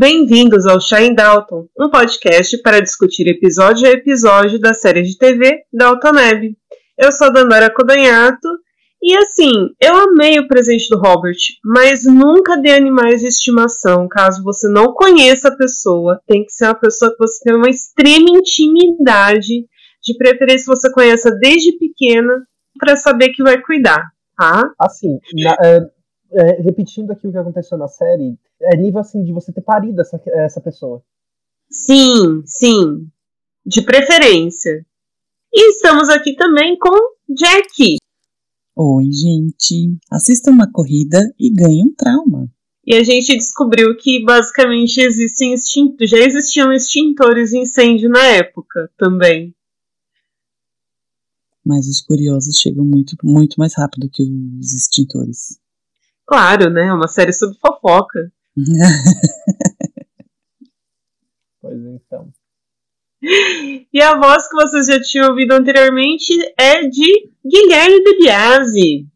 Bem-vindos ao Shine Dalton, um podcast para discutir episódio a episódio da série de TV Dalton Neb. Eu sou a Dandara Kodanhato e assim, eu amei o presente do Robert, mas nunca dê animais de estimação caso você não conheça a pessoa. Tem que ser uma pessoa que você tem uma extrema intimidade, de preferência você conheça desde pequena para saber que vai cuidar, tá? Assim, na, é, repetindo aqui o que aconteceu na série, é nível assim de você ter parido essa, essa pessoa. Sim, sim. De preferência. E estamos aqui também com Jack. Oi, gente. Assista uma corrida e ganhe um trauma. E a gente descobriu que basicamente existem extintos, já existiam extintores de incêndio na época também. Mas os curiosos chegam muito, muito mais rápido que os extintores. Claro, né? É uma série sobre fofoca. pois então. E a voz que vocês já tinham ouvido anteriormente é de Guilherme de Biasi.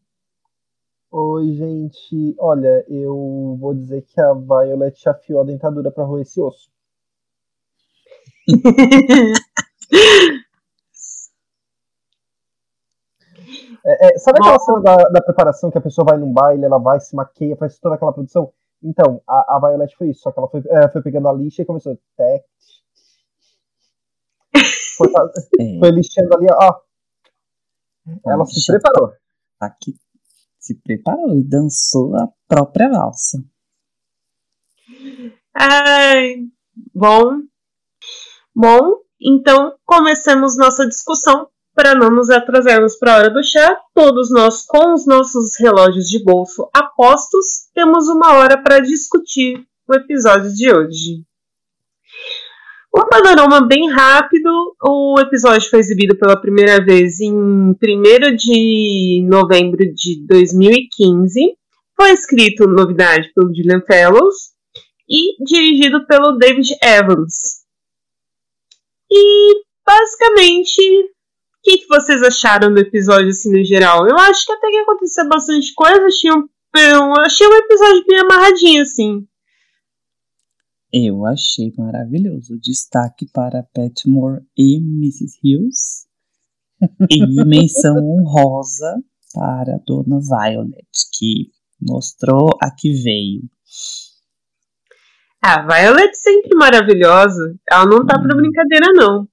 Oi, gente. Olha, eu vou dizer que a Violet afiou a dentadura para roer esse osso. é, é, sabe aquela cena da, da, preparação que a pessoa vai num baile, ela vai, se maqueia, faz toda aquela produção? Então, a, a Violet foi isso, só que ela foi, é, foi pegando a lixa e começou. Tec, foi, é. foi lixando ali, ó. Ela se preparou. Aqui se preparou e dançou a própria valsa. Ai, bom. Bom, então começamos nossa discussão para não nos atrasarmos para a hora do chá, todos nós, com os nossos relógios de bolso apostos, temos uma hora para discutir o episódio de hoje. Um panorama bem rápido: o episódio foi exibido pela primeira vez em 1 de novembro de 2015. Foi escrito, novidade, pelo Julian Fellows e dirigido pelo David Evans. E basicamente que, que vocês acharam do episódio, assim, no geral? Eu acho que até que aconteceu bastante coisa. Achei um, eu achei um episódio bem amarradinho, assim. Eu achei maravilhoso. Destaque para Petmore e Mrs. Hughes. e menção honrosa para a Dona Violet, que mostrou a que veio. A Violet sempre maravilhosa. Ela não tá hum. pra brincadeira, não.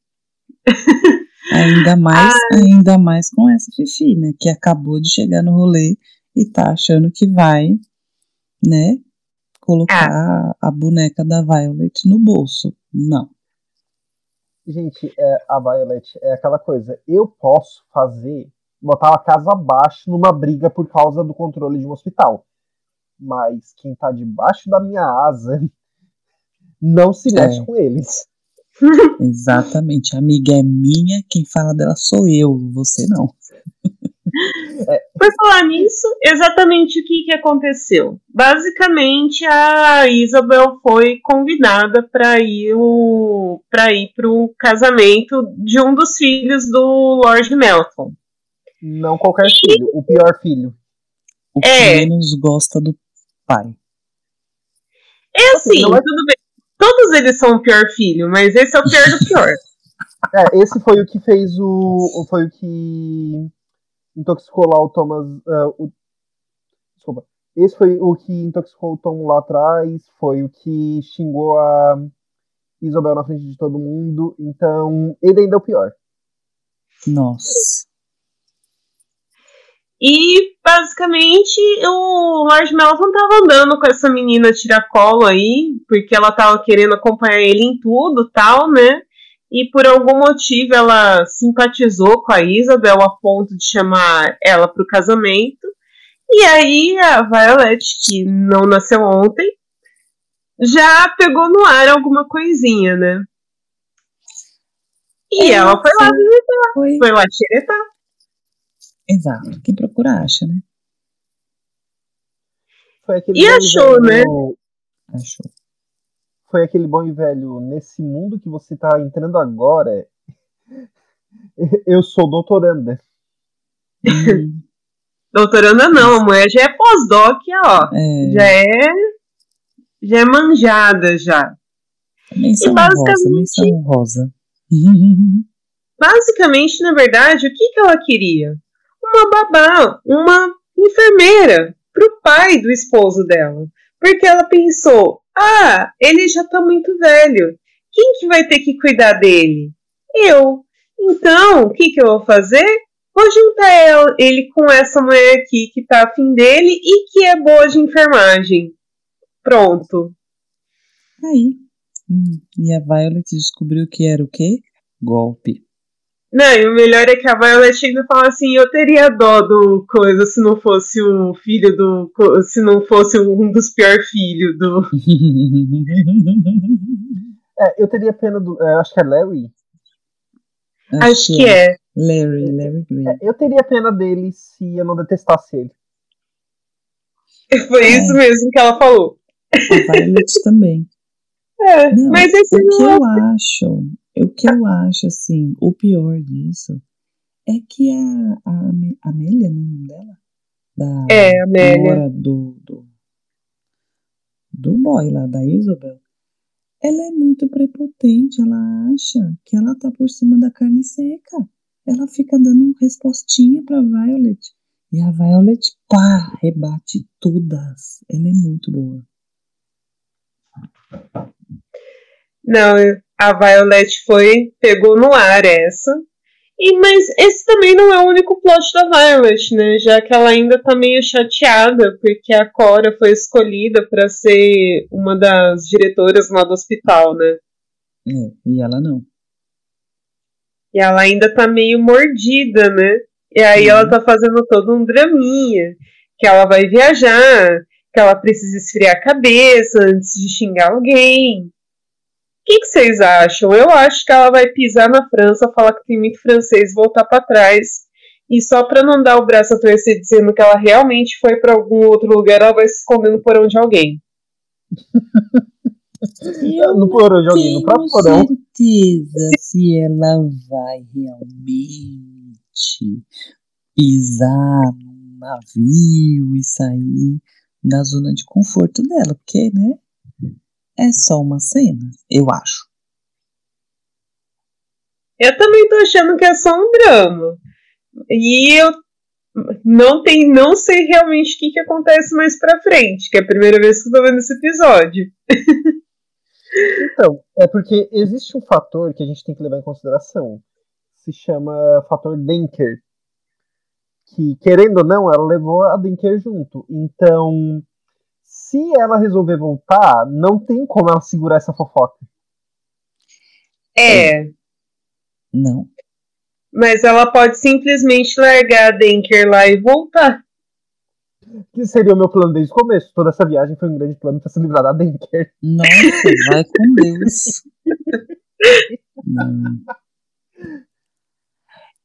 Ainda mais, ah. ainda mais com essa Fifi, né? Que acabou de chegar no rolê e tá achando que vai, né? Colocar ah. a boneca da Violet no bolso. Não. Gente, é, a Violet é aquela coisa. Eu posso fazer, botar a casa abaixo numa briga por causa do controle de um hospital. Mas quem tá debaixo da minha asa não se mexe é. com eles. Exatamente. A amiga é minha, quem fala dela sou eu, você não. É. Por falar nisso, exatamente o que, que aconteceu? Basicamente, a Isabel foi convidada para ir para ir para o casamento de um dos filhos do Lord Melton. Não qualquer e... filho, o pior filho. O que é. menos gosta do pai. É assim, assim é... tudo bem. Todos eles são o pior filho, mas esse é o pior do pior. é, esse foi o que fez o. Foi o que intoxicou lá o Thomas. Uh, o, desculpa. Esse foi o que intoxicou o Tom lá atrás. Foi o que xingou a Isabel na frente de todo mundo. Então, ele ainda é o pior. Nossa. E basicamente o Lord Melton tava andando com essa menina tiracolo aí, porque ela tava querendo acompanhar ele em tudo tal, né? E por algum motivo ela simpatizou com a Isabel a ponto de chamar ela pro casamento. E aí a Violet, que não nasceu ontem, já pegou no ar alguma coisinha, né? E É, ela foi lá visitar, Foi. foi lá xeretar. Exato. Quem procura acha, né? Foi aquele E achou, né? Achou. Foi aquele bom e velho. Nesse mundo que você tá entrando agora, eu sou doutoranda. Hum, Doutoranda não, a mulher já é pós-doc, ó. é, Já é. Já é manjada já. menção E rosa, basicamente- menção rosa. Basicamente, na verdade, o que, que ela queria? Uma babá, uma enfermeira pro pai do esposo dela. Porque ela pensou: ah, ele já tá muito velho. Quem que vai ter que cuidar dele? Eu. Então, o que, que eu vou fazer? Vou juntar ele com essa mulher aqui que tá afim dele e que é boa de enfermagem. Pronto. Aí. Hum, e a Violet descobriu que era o quê? Golpe. Não, e o melhor é que a Violet ainda fala assim, eu teria dó do coisa se não fosse o filho do. Se não fosse um dos piores filhos do. É, eu teria pena do. é, acho que é Larry. Acho que é. Larry, Larry Green. É, eu teria pena dele se eu não detestasse ele. Foi É. isso mesmo que ela falou. A Violet também. É, Não, mas esse o que não é. eu acho, o que eu acho, assim, o pior disso é que a, a Amélia, não é o nome dela? Da É, Amélia. do, do, do boy lá, da Isabel. Ela é muito prepotente, ela acha que ela tá por cima da carne seca. Ela fica dando respostinha pra Violet. E a Violet, pá, rebate todas. Ela é muito boa. Não, a Violet foi, pegou no ar essa. E, mas esse também não é o único plot da Violet, né? Já que ela ainda tá meio chateada, porque a Cora foi escolhida para ser uma das diretoras lá do hospital, né? É, e ela não. E ela ainda tá meio mordida, né? E aí Uhum. ela tá fazendo todo um draminha. Que ela vai viajar, que ela precisa esfriar a cabeça antes de xingar alguém. O que, que vocês acham? Eu acho que ela vai pisar na França, falar que tem muito francês, voltar pra trás. E só pra não dar o braço a torcer dizendo que ela realmente foi pra algum outro lugar, ela vai se esconder no porão de alguém. Eu no porão de alguém, no tenho próprio porão. certeza se ela vai realmente pisar num navio e sair da zona de conforto dela, porque, né? É só uma cena, eu acho. Eu também tô achando que é só um drama. E eu não, tem, não sei realmente o que, que acontece mais pra frente, que é a primeira vez que eu tô vendo esse episódio. Então, é porque existe um fator que a gente tem que levar em consideração. Se chama fator Denker. Que, querendo ou não, ela levou a Denker junto. Então, se ela resolver voltar, não tem como ela segurar essa fofoca. É, Não. mas ela pode simplesmente largar a Denker lá e voltar. Que seria o meu plano desde o começo. Toda essa viagem foi um grande plano para se livrar da Denker. Nossa, vai com Deus. Não.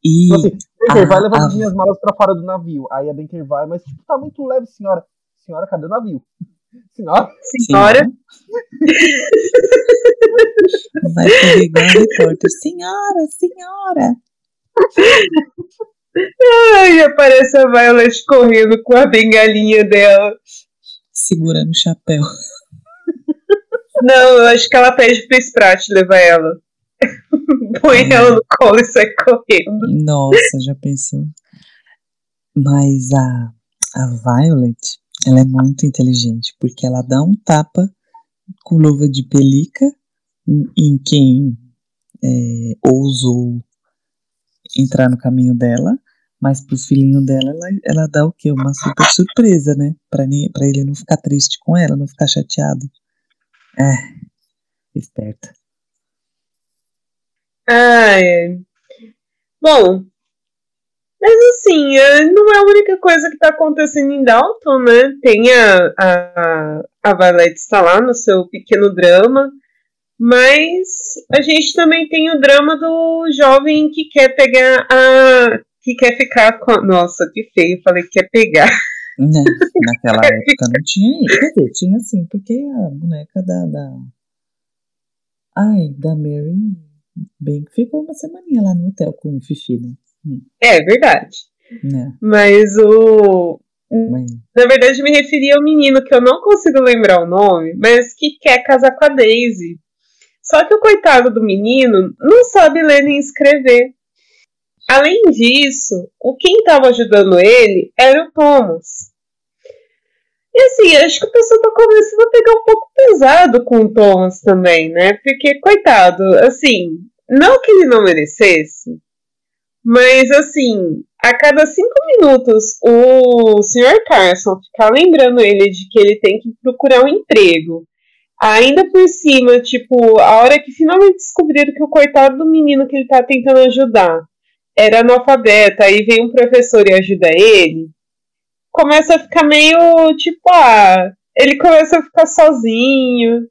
E Então, assim, Denker, a- vai levar a- as minhas malas para fora do navio. Aí a Denker vai, mas tipo, tá muito leve, senhora. Senhora, cadê o navio? Senhora? Senhora, vai correr igual a repórter. Senhora, senhora. ai, aparece a Violet correndo com a bengalinha dela. Segurando o chapéu. Não, eu acho que ela pede pro Sprat levar ela. Põe ela no colo e sai correndo. Nossa, já pensou? Mas a, a Violet, ela é muito inteligente, porque ela dá um tapa com luva de pelica em, em quem é, ousou entrar no caminho dela, mas pro filhinho dela, ela, ela dá o quê? Uma super surpresa, né? Pra, pra ele não ficar triste com ela, não ficar chateado. É, esperta. Ah, é. Bom, mas assim, é, não é a única coisa que tá acontecendo em Dalton, né? Tem a, a, a Violet está lá no seu pequeno drama. Mas a gente também tem o drama do jovem que quer pegar a. que quer ficar com. Nossa, que feio, falei que quer pegar. Né? Naquela época não tinha isso. Quer dizer, tinha sim, porque a boneca da. da... Ai, da Mary. Bem que ficou uma semaninha lá no hotel com o Fifi, né? Hum. É verdade. né? Mas o. Mas, Na verdade, me referia ao menino que eu não consigo lembrar o nome, mas que quer casar com a Daisy. Só que o coitado do menino não sabe ler nem escrever. Além disso, o quem estava ajudando ele era o Thomas. E assim, acho que o pessoal tá começando a pegar um pouco pesado com o Thomas também, né? Porque, coitado, assim, não que ele não merecesse, mas assim, a cada cinco minutos o Sr. Carson ficar lembrando ele de que ele tem que procurar um emprego. Ainda por cima, tipo, a hora que finalmente descobriram que o coitado do menino que ele tá tentando ajudar era analfabeto, aí vem um professor e ajuda ele, começa a ficar meio tipo, ah, ele começa a ficar sozinho,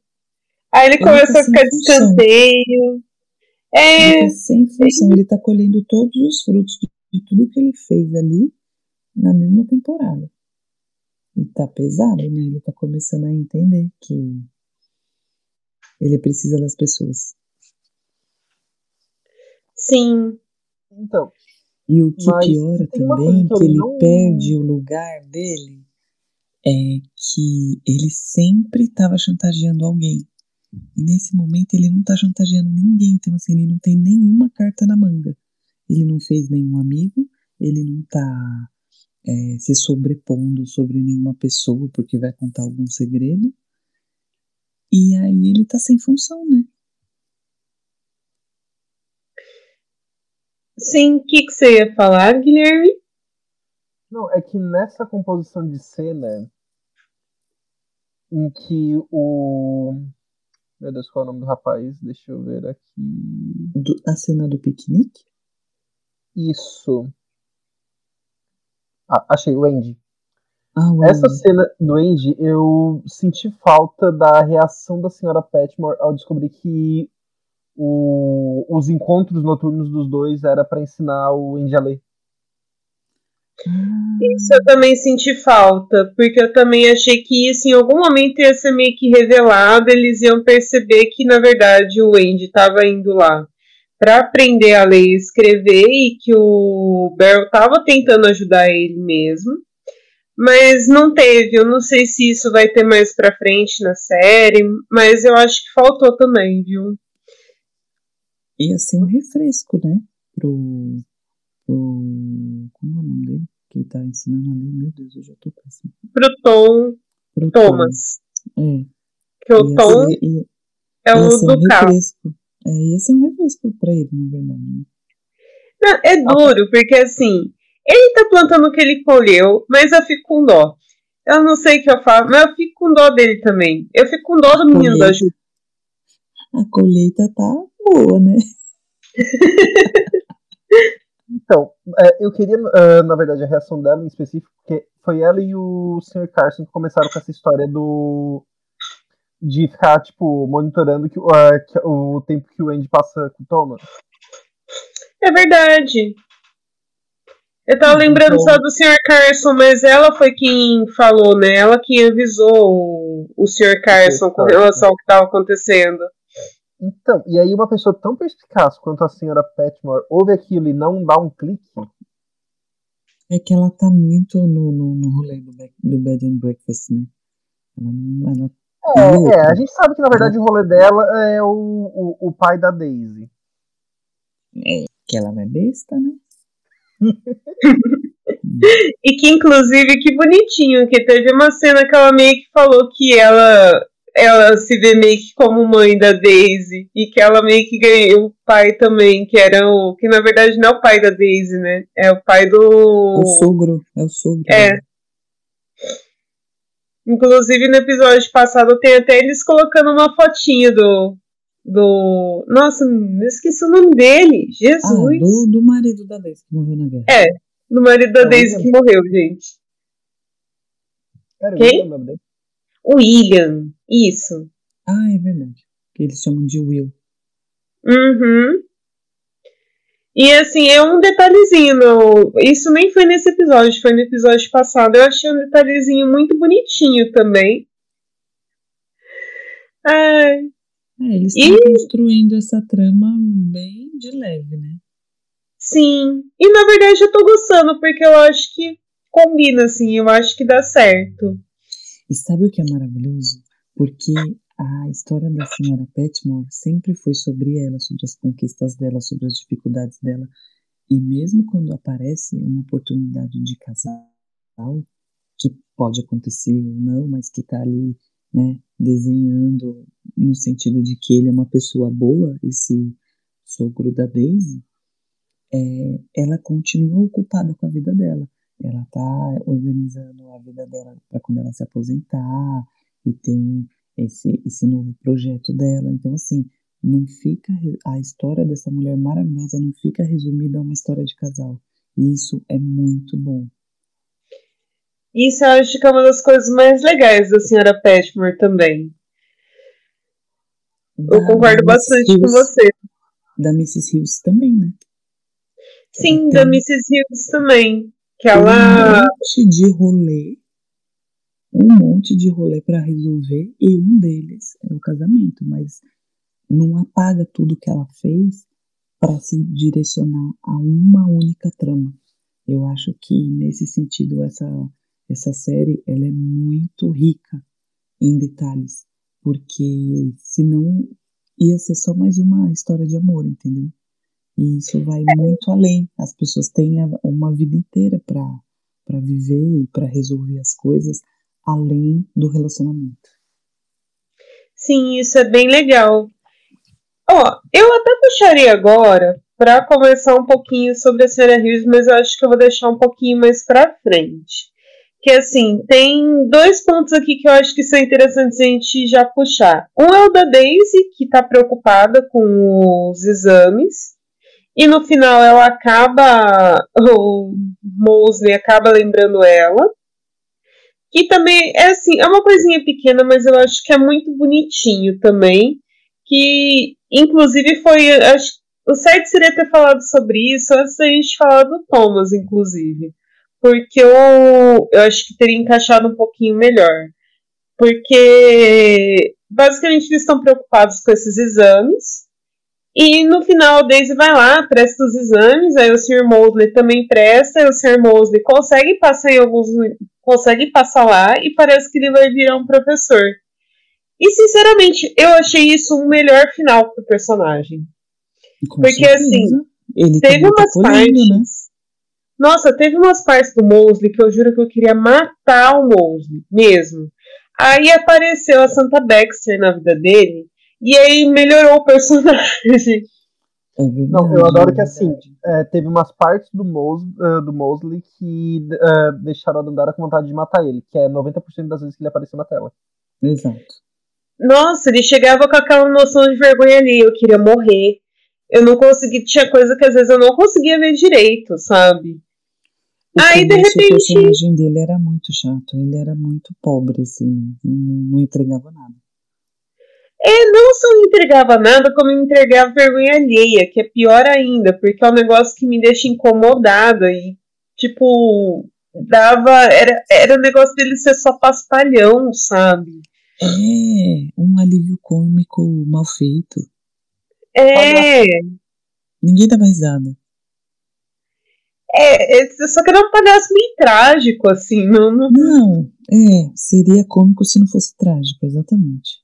aí ele começa a ficar de escanteio. É, ele tá sem função, ele tá colhendo todos os frutos de, de tudo que ele fez ali na mesma temporada. E tá pesado, né? Ele tá começando a entender que ele precisa das pessoas. sim. Então, E o que piora também, que ele não- perde o lugar dele, é que ele sempre estava chantageando alguém. E nesse momento ele não tá chantageando ninguém. Então, assim, ele não tem nenhuma carta na manga. Ele não fez nenhum amigo, ele não tá é, se sobrepondo sobre nenhuma pessoa porque vai contar algum segredo. E aí ele tá sem função, né? Sim, o que, que você ia falar, Guilherme? Não, é que nessa composição de cena em que o. Meu Deus, qual é o nome do rapaz? Deixa eu ver aqui. Do- a cena do piquenique. Isso. Ah, achei, o Andy. Ah, o Essa Andy. cena do Andy, eu senti falta da reação da senhora Petmore ao descobrir que o- os encontros noturnos dos dois era pra ensinar o Andy a ler. Isso eu também senti falta, porque eu também achei que isso em algum momento ia ser meio que revelado, eles iam perceber que na verdade o Andy estava indo lá para aprender a ler e escrever e que o Beryl estava tentando ajudar ele mesmo. Mas não teve, eu não sei se isso vai ter mais pra frente na série, mas eu acho que faltou também, viu? ia ser um refresco, né? Pro. Pro como é o nome dele? Que tá ensinando ali, meu Deus, eu já tô péssimo. Pro Tom Pro Thomas, Tom. É. que o ia Tom ser, ia, é o um do carro. refresco. É, ia ser um refresco pra ele, na verdade. né? Não, é duro, porque assim, ele tá plantando o que ele colheu, mas eu fico com dó. Eu não sei o que eu falo, mas eu fico com dó dele também. Eu fico com dó do menino da Ju. A colheita tá boa, né? Então, é, eu queria, ah, na verdade, a reação dela em específico, porque foi ela e o Sr. Carson que começaram com essa história do. de ficar, tipo, monitorando que, ah, que- o tempo que o Andy passa com o Thomas. É verdade. Eu tava Então- lembrando só do Sr. Carson, mas ela foi quem falou, né? Ela quem avisou o, o Sr. Carson com relação ao que tava acontecendo. Então, e aí uma pessoa tão perspicaz quanto a senhora Petmore ouve aquilo e não dá um clique. É que ela tá muito no, no, no rolê do, back- do bed and breakfast, né? Ela, não- ela, É, é, a gente sabe que na verdade o rolê dela é o, o, o pai da Daisy. que ela não é besta, né? E que, inclusive, que bonitinho, que teve uma cena que ela meio que falou que ela, ela se vê meio que como mãe da Daisy. E que ela meio que ganhou o pai também, que era o. Que na verdade não é o pai da Daisy, né? É o pai do. O sogro, é o sogro. É. Inclusive, no episódio passado tem até eles colocando uma fotinha do. Do. Nossa, eu esqueci o nome dele. Ah, Jesus. do, do marido da Daisy que morreu na guerra. É. Do marido da Não, Daisy que morreu, gente. Era Quem? o nome dele? O William. Isso. Ah, é verdade. que eles chamam de Will. Uhum. E assim, é um detalhezinho, isso nem foi nesse episódio, foi no episódio passado. Eu achei um detalhezinho muito bonitinho também. Ai. É, eles estão e... construindo essa trama bem de leve, né? Sim. E na verdade eu tô gostando, porque eu acho que combina, assim, eu acho que dá certo. E sabe o que é maravilhoso? Porque a história da senhora Petmore sempre foi sobre ela, sobre as conquistas dela, sobre as dificuldades dela. E mesmo quando aparece uma oportunidade de casal, que pode acontecer ou não, mas que está ali, né, desenhando no sentido de que ele é uma pessoa boa, esse sogro da Daisy, é, ela continua ocupada com a vida dela. Ela está organizando a vida dela para quando ela se aposentar e tem esse, esse novo projeto dela. Então, assim, não fica a história dessa mulher maravilhosa não fica resumida a uma história de casal. E isso é muito bom. Isso eu acho que é uma das coisas mais legais da senhora Petmore também. Da eu concordo bastante Hills, com você. Da Mrs. Hills também, né? Sim, da Mrs. Hills também. Que ela. Um monte de rolê um monte de rolê para resolver e um deles é o casamento, mas não apaga tudo que ela fez para se direcionar a uma única trama. Eu acho que nesse sentido essa essa série ela é muito rica em detalhes, porque senão ia ser só mais uma história de amor, entendeu? E isso vai muito além. As pessoas têm uma vida inteira para viver e para resolver as coisas além do relacionamento. Sim, isso é bem legal. Ó, eu até puxaria agora para conversar um pouquinho sobre a senhora Rios, mas eu acho que eu vou deixar um pouquinho mais para frente. Que assim, tem dois pontos aqui que eu acho que são interessantes a gente já puxar. Um é o da Daisy, que está preocupada com os exames. E no final ela acaba. O Mosley acaba lembrando ela. E também, é assim, é uma coisinha pequena, mas eu acho que é muito bonitinho também. Que, inclusive, foi. Acho, o certo seria ter falado sobre isso antes da gente falar do Thomas, inclusive. Porque eu, eu acho que teria encaixado um pouquinho melhor. Porque, basicamente, eles estão preocupados com esses exames. E no final, a Daisy vai lá, presta os exames, aí o Sr. Mosley também presta, e o Sr. Mosley consegue passar em alguns consegue passar lá e parece que ele vai virar um professor. E sinceramente, eu achei isso um melhor final pro personagem. Com Porque certeza. assim, ele teve umas partes. Né? Nossa, teve umas partes do Mosley que eu juro que eu queria matar o Mosley, mesmo. Aí apareceu a Santa Baxter na vida dele, e aí melhorou o personagem. É não, eu adoro que assim, é, teve umas partes do, Mos, uh, do Mosley que uh, deixaram a Dandara com vontade de matar ele, que é 90% das vezes que ele apareceu na tela. Exato. Nossa, ele chegava com aquela noção de vergonha ali, eu queria morrer. Eu não conseguia, tinha coisa que às vezes eu não conseguia ver direito, sabe? O Aí de repente. O personagem dele era muito chato, ele era muito pobre, assim, não, não entregava nada. É, não só não entregava nada, como me entregava vergonha alheia, que é pior ainda, porque é um negócio que me deixa incomodada e, tipo, dava. Era, era um negócio dele ser só paspalhão, sabe? É, um alívio cômico mal feito. É. Ninguém dá risada. É, só que era um palhaço meio trágico, assim, não, não. Não, é, seria cômico se não fosse trágico, exatamente.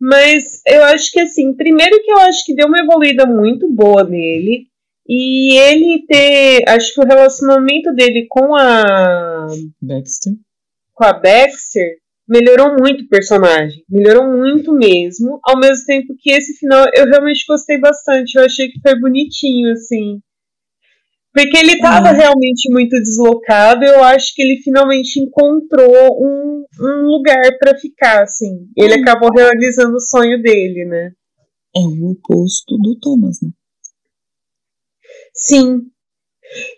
Mas eu acho que assim, primeiro que eu acho que deu uma evoluída muito boa nele. E ele ter. Acho que o relacionamento dele com a. Baxter. Com a Baxter melhorou muito o personagem. Melhorou muito mesmo. Ao mesmo tempo que esse final eu realmente gostei bastante. Eu achei que foi bonitinho, assim. Porque ele estava realmente muito deslocado, eu acho que ele finalmente encontrou um, um lugar para ficar, assim. Ele uhum. acabou realizando o sonho dele, né? É o oposto do Thomas, né? Sim.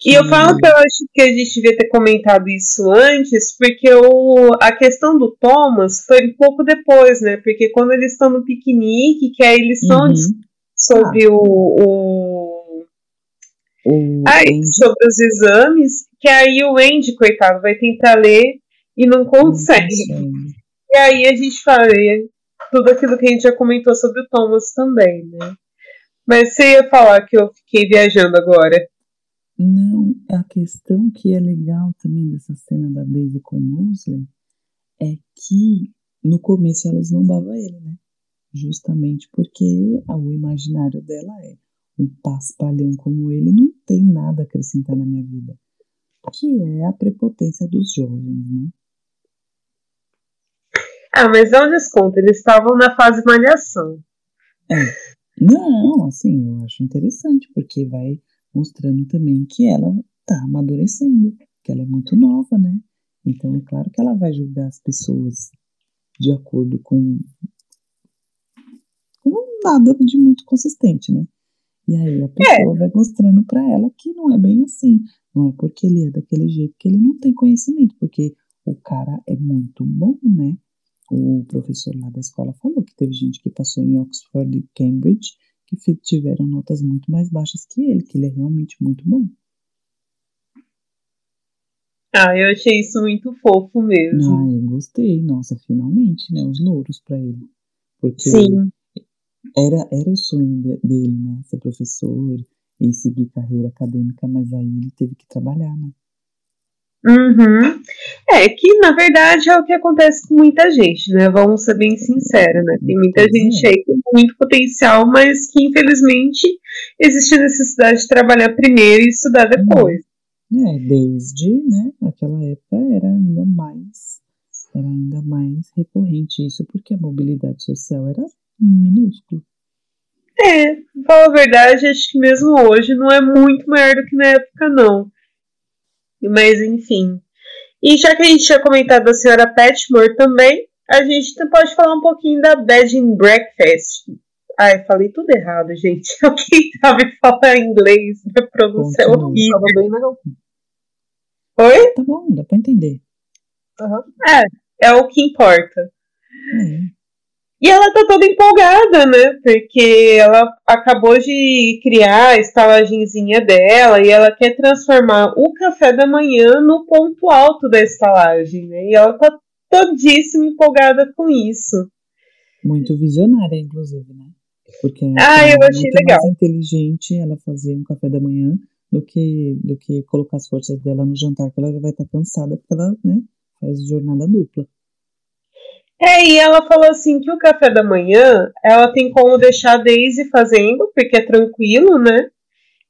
E eu falo que eu acho que a gente devia ter comentado isso antes, porque o, a questão do Thomas foi um pouco depois, né? Porque quando eles estão no piquenique, que aí eles estão uhum. sobre ah. o, o, o ai, sobre os exames, que aí o Andy, coitado, vai tentar ler e não consegue. E aí a gente fala tudo aquilo que a gente já comentou sobre o Thomas também, né? Mas você ia falar que eu fiquei viajando agora. Não, a questão que é legal também dessa cena da Daisy com o Mosley é que no começo ela esnobava ele, né? Justamente porque o imaginário dela é um paspalhão como ele não tem nada a acrescentar na minha vida. Que é a prepotência dos jovens, né? Ah, mas dá um desconto, eles estavam na fase malhação. É. Não, assim, eu acho interessante, porque vai mostrando também que ela tá amadurecendo, que ela é muito nova, né? Então é claro que ela vai julgar as pessoas de acordo com, com nada de muito consistente, né? E aí a pessoa é. vai mostrando para ela que não é bem assim. Não é porque ele é daquele jeito que ele não tem conhecimento, porque o cara é muito bom, né? O professor lá da escola falou que teve gente que passou em Oxford e Cambridge que tiveram notas muito mais baixas que ele, que ele é realmente muito bom. Ah, eu achei isso muito fofo mesmo. Ah, eu gostei. Nossa, finalmente, né? Os louros para ele. Porque Sim. Era, era o sonho dele, né? Ser professor e seguir carreira acadêmica, mas aí ele teve que trabalhar, né? Uhum. É que, na verdade, é o que acontece com muita gente, né? Vamos ser bem sinceros, né? Tem muita gente aí com muito potencial, mas que, infelizmente, existe a necessidade de trabalhar primeiro e estudar depois. É, desde, né, aquela época era ainda mais, era ainda mais recorrente isso, porque a mobilidade social era minúscula. É, pra falar a verdade, acho que mesmo hoje não é muito maior do que na época, não. Mas enfim. E já que a gente tinha comentado da senhora Petmore também, a gente pode falar um pouquinho da Bed and Breakfast. Ai, falei tudo errado, gente. Alguém sabe falar inglês? Minha pronúncia é horrível. bem legal. Oi? Tá bom, dá pra entender. Uhum. É, é o que importa. É. E ela tá toda empolgada, né? Porque ela acabou de criar a estalagenzinha dela e ela quer transformar o café da manhã no ponto alto da estalagem, né? E ela tá todíssima empolgada com isso. Muito visionária, inclusive, né? Porque ah, eu achei muito legal. mais inteligente ela fazer um café da manhã do que, do que colocar as forças dela no jantar, que ela já vai estar cansada, porque ela né, faz jornada dupla. É, e ela falou assim que o café da manhã ela tem como deixar a Daisy fazendo, porque é tranquilo, né?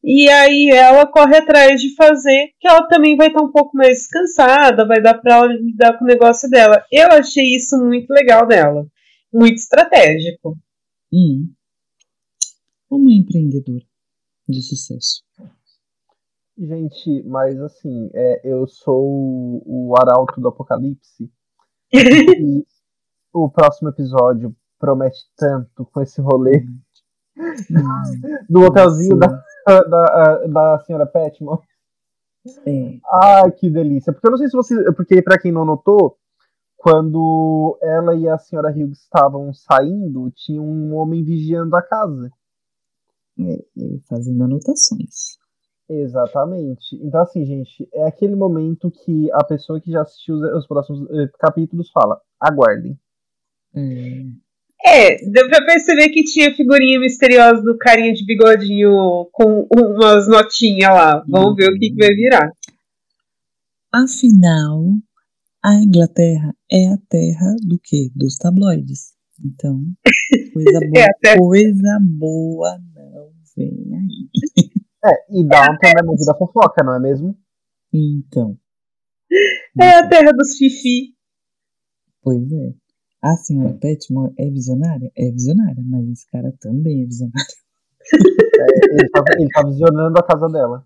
E aí ela corre atrás de fazer, que ela também vai estar um pouco mais descansada, vai dar para ela lidar com o negócio dela. Eu achei isso muito legal dela, muito estratégico. Hum. Uma empreendedora de sucesso. Gente, mas assim, é, eu sou o arauto do apocalipse. e o próximo episódio promete tanto com esse rolê do hotelzinho da, da, da senhora Petmore. É. Ai, que delícia. Porque eu não sei se você. Porque, para quem não notou, quando ela e a senhora Hughes estavam saindo, tinha um homem vigiando a casa. É, fazendo anotações. Exatamente. Então, assim, gente, é aquele momento que a pessoa que já assistiu os próximos eh, capítulos fala: aguardem. Hum. É, deu pra perceber que tinha figurinha misteriosa do carinha de bigodinho com umas notinhas lá. Vamos uhum. ver o que, que, vai virar. Afinal, a Inglaterra é a terra do quê? Dos tabloides. Então, coisa boa, é coisa boa não vem aí. É, e Downton é a movida fofoca, não é mesmo? Então. É a terra dos fifi. Pois é. A senhora Petmore é visionária? É visionária, mas esse cara também é visionário. É, ele, tá, ele tá visionando a casa dela.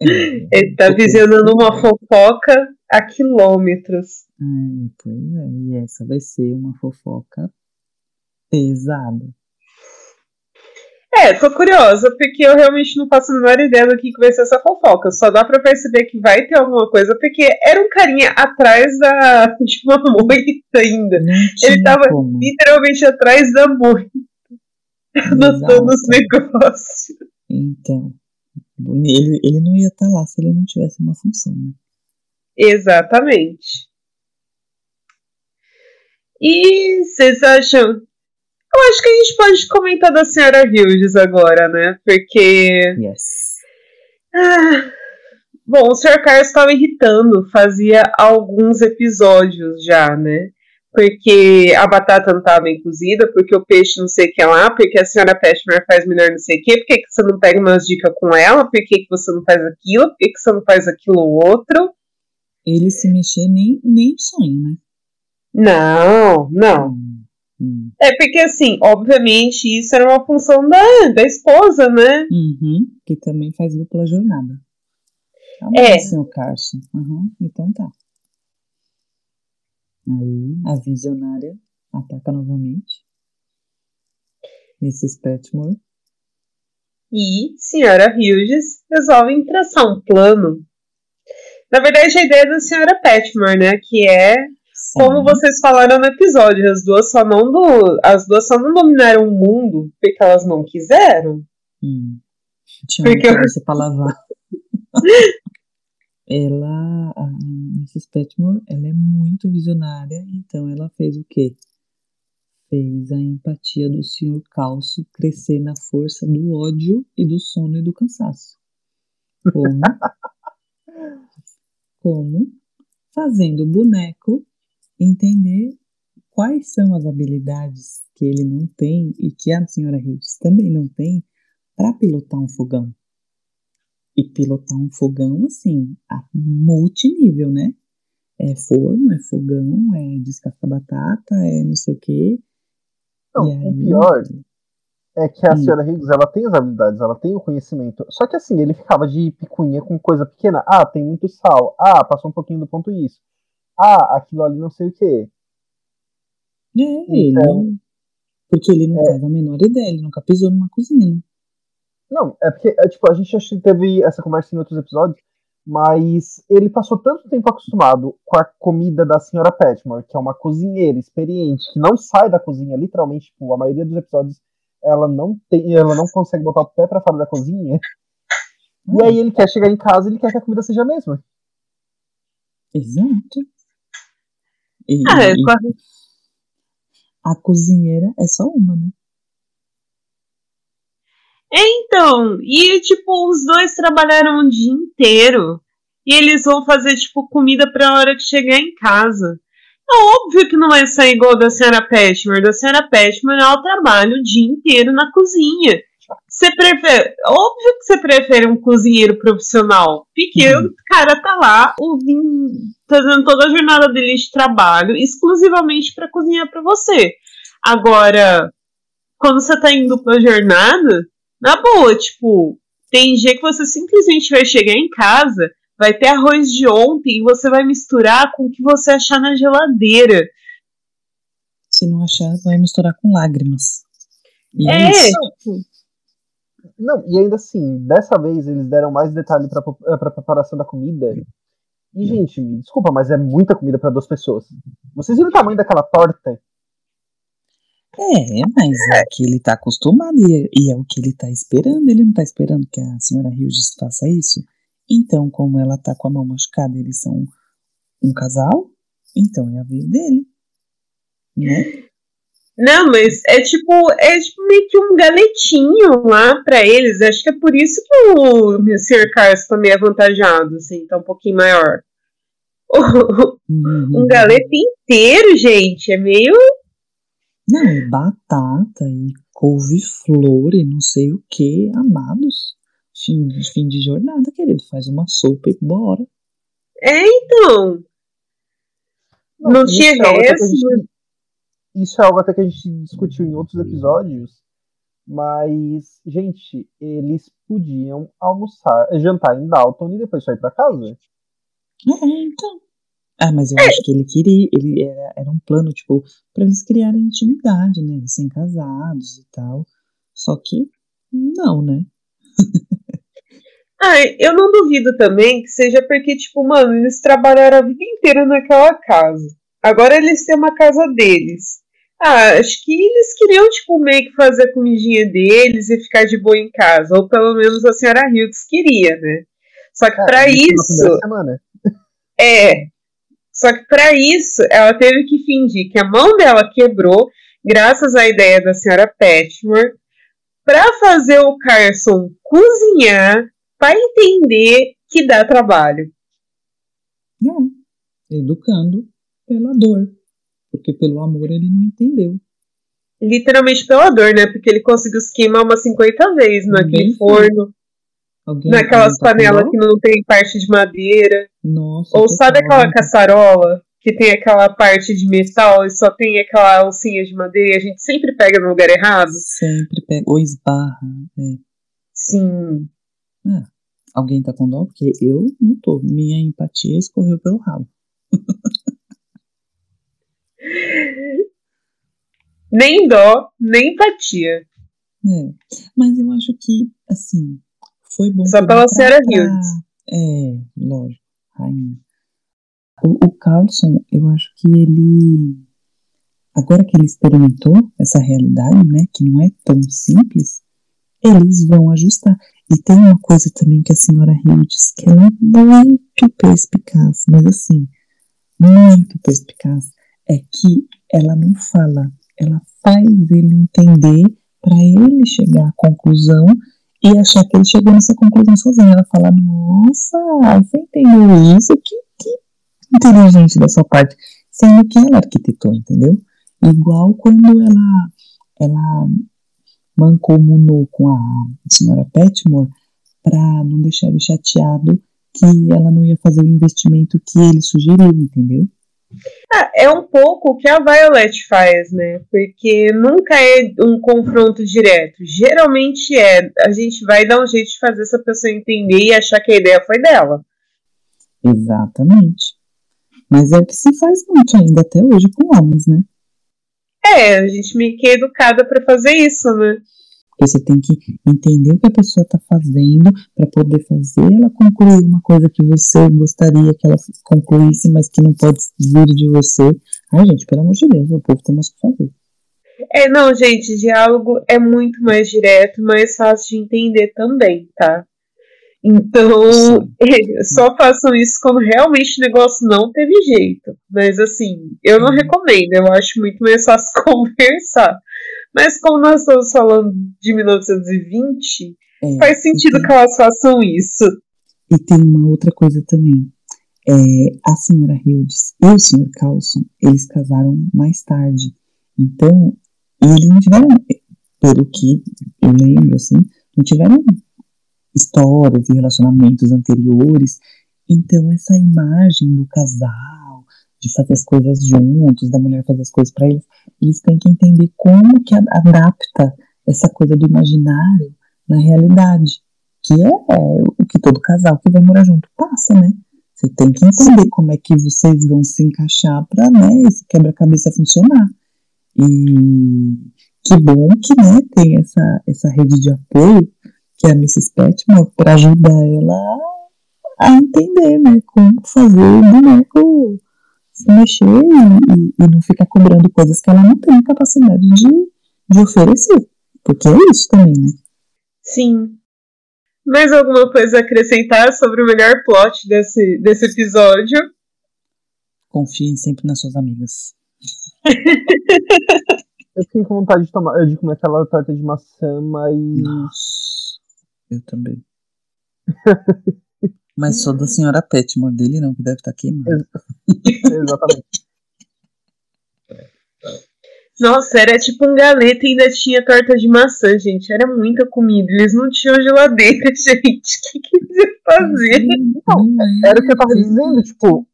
É, ele tá visionando uma fofoca a quilômetros. Ai, pois é, e essa vai ser uma fofoca pesada. É, tô curiosa, porque eu realmente não faço a menor ideia do que vai ser essa fofoca. Só dá pra perceber que vai ter alguma coisa, porque era um carinha atrás da, de uma moita ainda. Ele tava como. literalmente atrás da moita. Anotando os negócios. Então, ele, ele não ia estar tá lá se ele não tivesse uma função, né? Exatamente. E vocês acham eu acho que a gente pode comentar da senhora Hughes agora, né? Porque. Yes. Ah, bom, o Sr. Carlos estava irritando, fazia alguns episódios já, né? Porque a batata não estava bem cozida, porque o peixe não sei o que lá, porque a senhora Petmer faz melhor não sei o que, por que, você não pega umas dicas com ela, por que, que você não faz aquilo, por que, que você não faz aquilo outro. Ele se mexer nem, nem sonho, né? Não, não. Hum. É porque, assim, obviamente, isso era uma função da, da esposa, né? Uhum, que também faz dupla jornada. Tá é. Seu Carson. Uhum, então tá. Aí a visionária ataca novamente. Mrs. Petmore. E senhora Hughes resolve traçar um plano. Na verdade, a ideia é da senhora Petmore, né? Que é como vocês falaram no episódio, as duas só não do, as duas só não dominaram o mundo porque elas não quiseram. Hum. Tinha porque uma cabeça pra lavar. ela, a Mrs. Petmore, ela é muito visionária, então ela fez o quê? Fez a empatia do Sr. Calço crescer na força do ódio e do sono e do cansaço. Como? Como? Fazendo o boneco entender quais são as habilidades que ele não tem e que a senhora Hughes também não tem para pilotar um fogão. E pilotar um fogão, assim, a multinível, né? É forno, é fogão, é descascar batata, é não sei o quê. Não, aí... o pior é que a hum. senhora Higgs, ela tem as habilidades, ela tem o conhecimento. Só que assim, ele ficava de picuinha com coisa pequena. Ah, tem muito sal. Ah, passou um pouquinho do ponto isso ah, aquilo ali não sei o quê. É, então, ele. Porque ele não é, faz a menor ideia, ele nunca pisou numa cozinha, né? Não, é porque, é, tipo, a gente já teve essa conversa em outros episódios, mas ele passou tanto tempo acostumado com a comida da senhora Petmore, que é uma cozinheira experiente, que não sai da cozinha, literalmente, tipo, a maioria dos episódios ela não tem, ela não consegue botar o pé para fora da cozinha. E aí ele quer chegar em casa e ele quer que a comida seja a mesma. Exato. E, ah, é, a cozinheira é só uma, né? Então, e tipo, os dois trabalharam o dia inteiro. E eles vão fazer, tipo, comida pra hora que chegar em casa. É óbvio que não vai sair igual da senhora Petmer. Da senhora Petmer, ela trabalha o dia inteiro na cozinha. Você prefere. Óbvio que você prefere um cozinheiro profissional. Porque uhum. o cara tá lá ouvindo, fazendo toda a jornada dele de trabalho exclusivamente para cozinhar para você. Agora, quando você tá em dupla jornada, na boa, tipo, tem dia que você simplesmente vai chegar em casa, vai ter arroz de ontem e você vai misturar com o que você achar na geladeira. Se não achar, vai misturar com lágrimas. E é, é tipo, não, e ainda assim, dessa vez eles deram mais detalhe pra, eh, pra preparação da comida. E, gente, me desculpa, mas é muita comida para duas pessoas. Vocês viram o tamanho daquela torta? É, mas é que ele tá acostumado e, e é o que ele tá esperando. Ele não tá esperando que a senhora Hughes faça isso. Então, como ela tá com a mão machucada, eles são um casal, então é a vez dele. Né? Não, mas é tipo, é tipo meio que um galetinho lá para eles. Acho que é por isso que o Sr. Carlos tá meio avantajado, assim, tá um pouquinho maior. Uhum. Um galeto inteiro, gente, é meio. Não, e batata e couve-flor e não sei o que, amados. Fim, fim de jornada, querido. Faz uma sopa e bora. É, então. Não, não tinha resto. Isso é algo até que a gente discutiu em outros episódios, mas, gente, eles podiam almoçar, jantar em Dalton e depois sair para casa. É, então. Ah, mas eu é. acho que ele queria, ele era, era um plano, tipo, para eles criarem intimidade, né? Recém-casados e tal. Só que Não, né? Ah, eu não duvido também que seja porque, tipo, mano, eles trabalharam a vida inteira naquela casa. Agora eles têm uma casa deles. Ah, acho que eles queriam, tipo, meio que fazer a comidinha deles e ficar de boa em casa. Ou pelo menos a senhora Hildes queria, né? Só que ah, para isso. É. Só que para isso, ela teve que fingir que a mão dela quebrou, graças à ideia da senhora Petmore, para fazer o Carson cozinhar para entender que dá trabalho. Não. Educando pela dor. Porque pelo amor ele não entendeu. Literalmente pela dor, né? Porque ele conseguiu se queimar umas 50 vezes naquele Bem forno. Alguém naquelas panelas que não tem parte de madeira. Nossa. Ou sabe aquela caçarola que tem aquela parte de metal e só tem aquela alcinha de madeira e a gente sempre pega no lugar errado? Sempre pega. Ou esbarra. É. Sim. É. Alguém tá com dó? Porque eu não tô. Minha empatia escorreu pelo rabo. nem dó, nem empatia. É. Mas eu acho que, assim, foi bom. Só pela Sarah Hughes. É, lógico, rainha. O, o Carlson, eu acho que ele. Agora que ele experimentou essa realidade, né, que não é tão simples, eles vão ajustar. E tem uma coisa também que a senhora diz que ela é muito perspicaz, mas assim, muito perspicaz, é que ela não fala, ela faz ele entender para ele chegar à conclusão e achar que ele chegou nessa conclusão sozinho. Ela fala, nossa, você entendeu isso? Que, que inteligente da sua parte. Sendo que ela arquitetou, entendeu? Igual quando ela, ela mancomunou com a senhora Petmore para não deixar ele chateado que ela não ia fazer o investimento que ele sugeriu, entendeu? Ah, é um pouco o que a Violet faz, né? Porque nunca é um confronto direto. Geralmente é. A gente vai dar um jeito de fazer essa pessoa entender e achar que a ideia foi dela. Exatamente. Mas é o que se faz muito ainda até hoje com homens, né? É, a gente meio que é educada para fazer isso, né? Você tem que entender o que a pessoa está fazendo para poder fazer ela concluir uma coisa que você gostaria que ela concluísse, mas que não pode vir de você. Ai, gente, pelo amor de Deus, o povo tem mais o que fazer. É, não, gente, diálogo é muito mais direto, mais fácil de entender também, tá? Então, só façam isso quando realmente o negócio não teve jeito. Mas, assim, eu não recomendo, eu acho muito mais fácil conversar. Mas, como nós estamos falando de 1920, é, faz sentido tem, que elas façam isso. E tem uma outra coisa também. É, a senhora Hildes e o senhor Carlson, eles casaram mais tarde. Então, eles não tiveram, pelo que eu lembro, assim, não tiveram histórias e relacionamentos anteriores. Então, essa imagem do casal, de fazer as coisas juntos, da mulher fazer as coisas para eles, eles têm que entender como que adapta essa coisa do imaginário na realidade, que é, é o que todo casal que vai morar junto passa, né? Você tem que entender como é que vocês vão se encaixar para né, esse quebra-cabeça funcionar. E que bom que né, tem essa, essa rede de apoio que é a Mrs. Petmore, para ajudar ela a entender, né, como fazer o boneco se mexer e, e, e, não ficar cobrando coisas que ela não tem capacidade de, de oferecer. Porque é isso também, né? Sim. Mais alguma coisa a acrescentar sobre o melhor plot desse, desse episódio? Confiem sempre nas suas amigas. Eu fiquei com vontade de tomar de comer aquela torta de maçã, mas. Nossa. Eu também. Mas sou da senhora Petmore dele, não, que deve estar tá queimando. Exatamente. Nossa, era tipo um galeta e ainda tinha torta de maçã, gente. Era muita comida. Eles não tinham geladeira, gente. O que, que eles iam fazer? Não, era o que eu tava dizendo, tipo,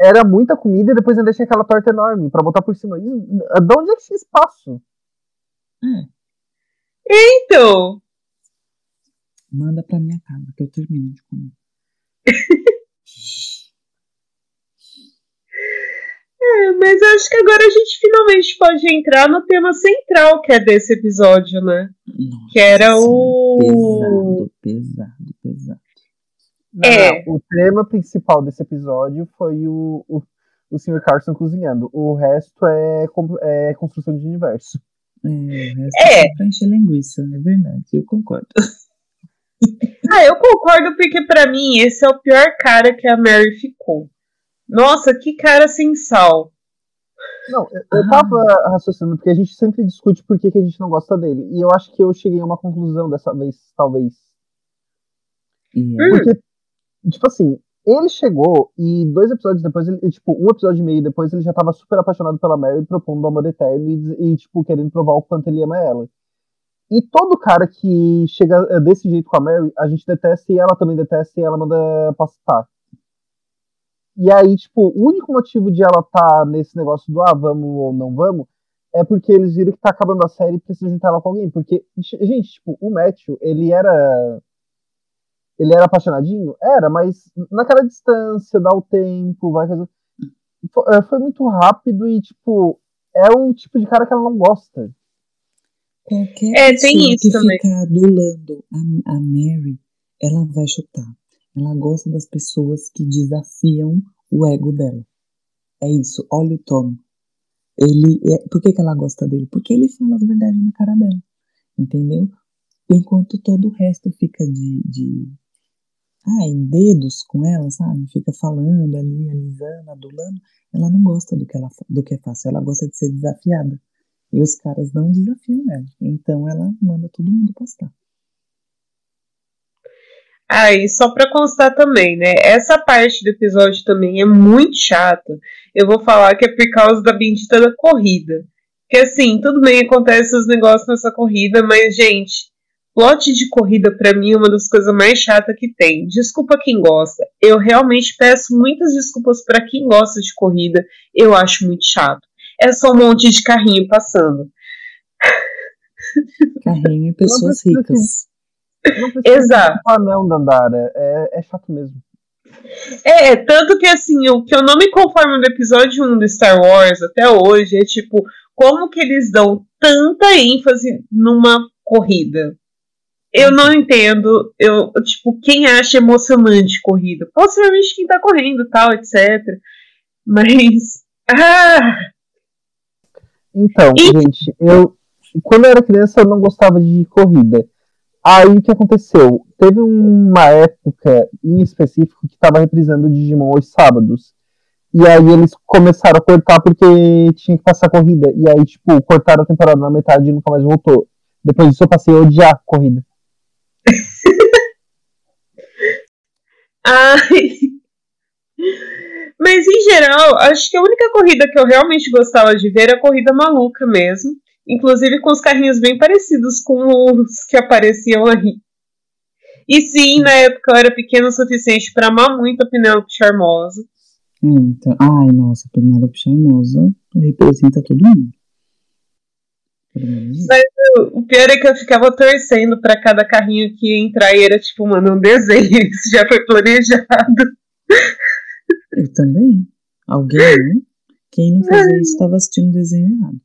era muita comida e depois ainda tinha aquela torta enorme pra botar por cima. De onde é que tinha espaço? É. Então, Manda pra minha casa que eu termino de comer. É, mas eu acho que agora a gente finalmente pode entrar no tema central que é desse episódio, né? Nossa, Que era o. Pesado, pesado, pesado. Não, É. não, o tema principal desse episódio foi o, o, o Sr. Carson cozinhando. O resto é, é construção de universo. É, o resto É. é pra encher linguiça, é verdade, eu concordo. Ah, eu concordo porque pra mim esse é o pior cara que a Mary ficou. Nossa, que cara sem sal. Não, eu, eu Ah. tava raciocinando, porque a gente sempre discute por que, que a gente não gosta dele. E eu acho que eu cheguei a uma conclusão dessa vez, talvez. Hum. Porque, tipo assim, ele chegou e dois episódios depois, ele, tipo, um episódio e meio depois, ele já tava super apaixonado pela Mary, propondo amor eterno e, e, tipo, querendo provar o quanto ele ama ela. E todo cara que chega eh, desse jeito com a Mary, a gente detesta e ela também detesta e ela manda pastar. E aí, tipo, o único motivo de ela tá nesse negócio do ah, vamos ou não vamos, é porque eles viram que tá acabando a série e precisa juntar ela com alguém. Porque, gente, tipo, o Matthew, ele era ele era apaixonadinho? Era, mas naquela distância, dá o tempo, vai fazer. É, foi muito rápido e, tipo, é o tipo de cara que ela não gosta. Qualquer É, pessoa tem isso que também. ficar adulando a, a Mary, ela vai chutar. Ela gosta das pessoas que desafiam o ego dela. É isso. Olha o Tom. Ele, é, por que, que ela gosta dele? Porque ele fala as verdades na cara dela. Entendeu? Enquanto todo o resto fica de, de ah, em dedos com ela, sabe? Fica falando ali, alisando, adulando. Ela não gosta do que, ela, do que é fácil. Ela gosta de ser desafiada. E os caras não desafiam ela. Então ela manda todo mundo pastar. Ah, e só pra constar também, né? Essa parte do episódio também é muito chata. Eu vou falar que é por causa da bendita da corrida. Que assim, tudo bem, acontece os negócios nessa corrida, mas, gente, plot de corrida pra mim é uma das coisas mais chatas que tem. Desculpa quem gosta. Eu realmente peço muitas desculpas pra quem gosta de corrida. Eu acho muito chato. É só um monte de carrinho passando. Carrinho e pessoas que- ricas. Não precisa Exato. falar não, Dandara. É, é chato mesmo. É, tanto que assim, o que eu não me conformo do episódio 1 do Star Wars até hoje é tipo, como que eles dão tanta ênfase numa corrida? Eu não entendo, eu, tipo, quem acha emocionante corrida? Possivelmente quem tá correndo tal, etc. Mas. Ah! Então, E- gente, eu. Quando eu era criança, eu não gostava de corrida. Aí o que aconteceu? Teve uma época em específico que tava reprisando o Digimon aos sábados. E aí eles começaram a cortar porque tinha que passar corrida. E aí, tipo, cortaram a temporada na metade e nunca mais voltou. Depois disso eu passei a odiar corrida. Ai. Mas em geral, acho que a única corrida que eu realmente gostava de ver era a corrida maluca mesmo. Inclusive com os carrinhos bem parecidos com os que apareciam aí. E sim, na época eu era pequena o suficiente para amar muito a Penélope Charmosa. É, então, ai, nossa, Penélope Charmosa representa todo mundo. Menos isso. O pior é que eu ficava torcendo para cada carrinho que ia entrar e era tipo, mano, um desenho. Isso já foi planejado. Eu também. Alguém, quem não fazia isso estava assistindo o desenho errado.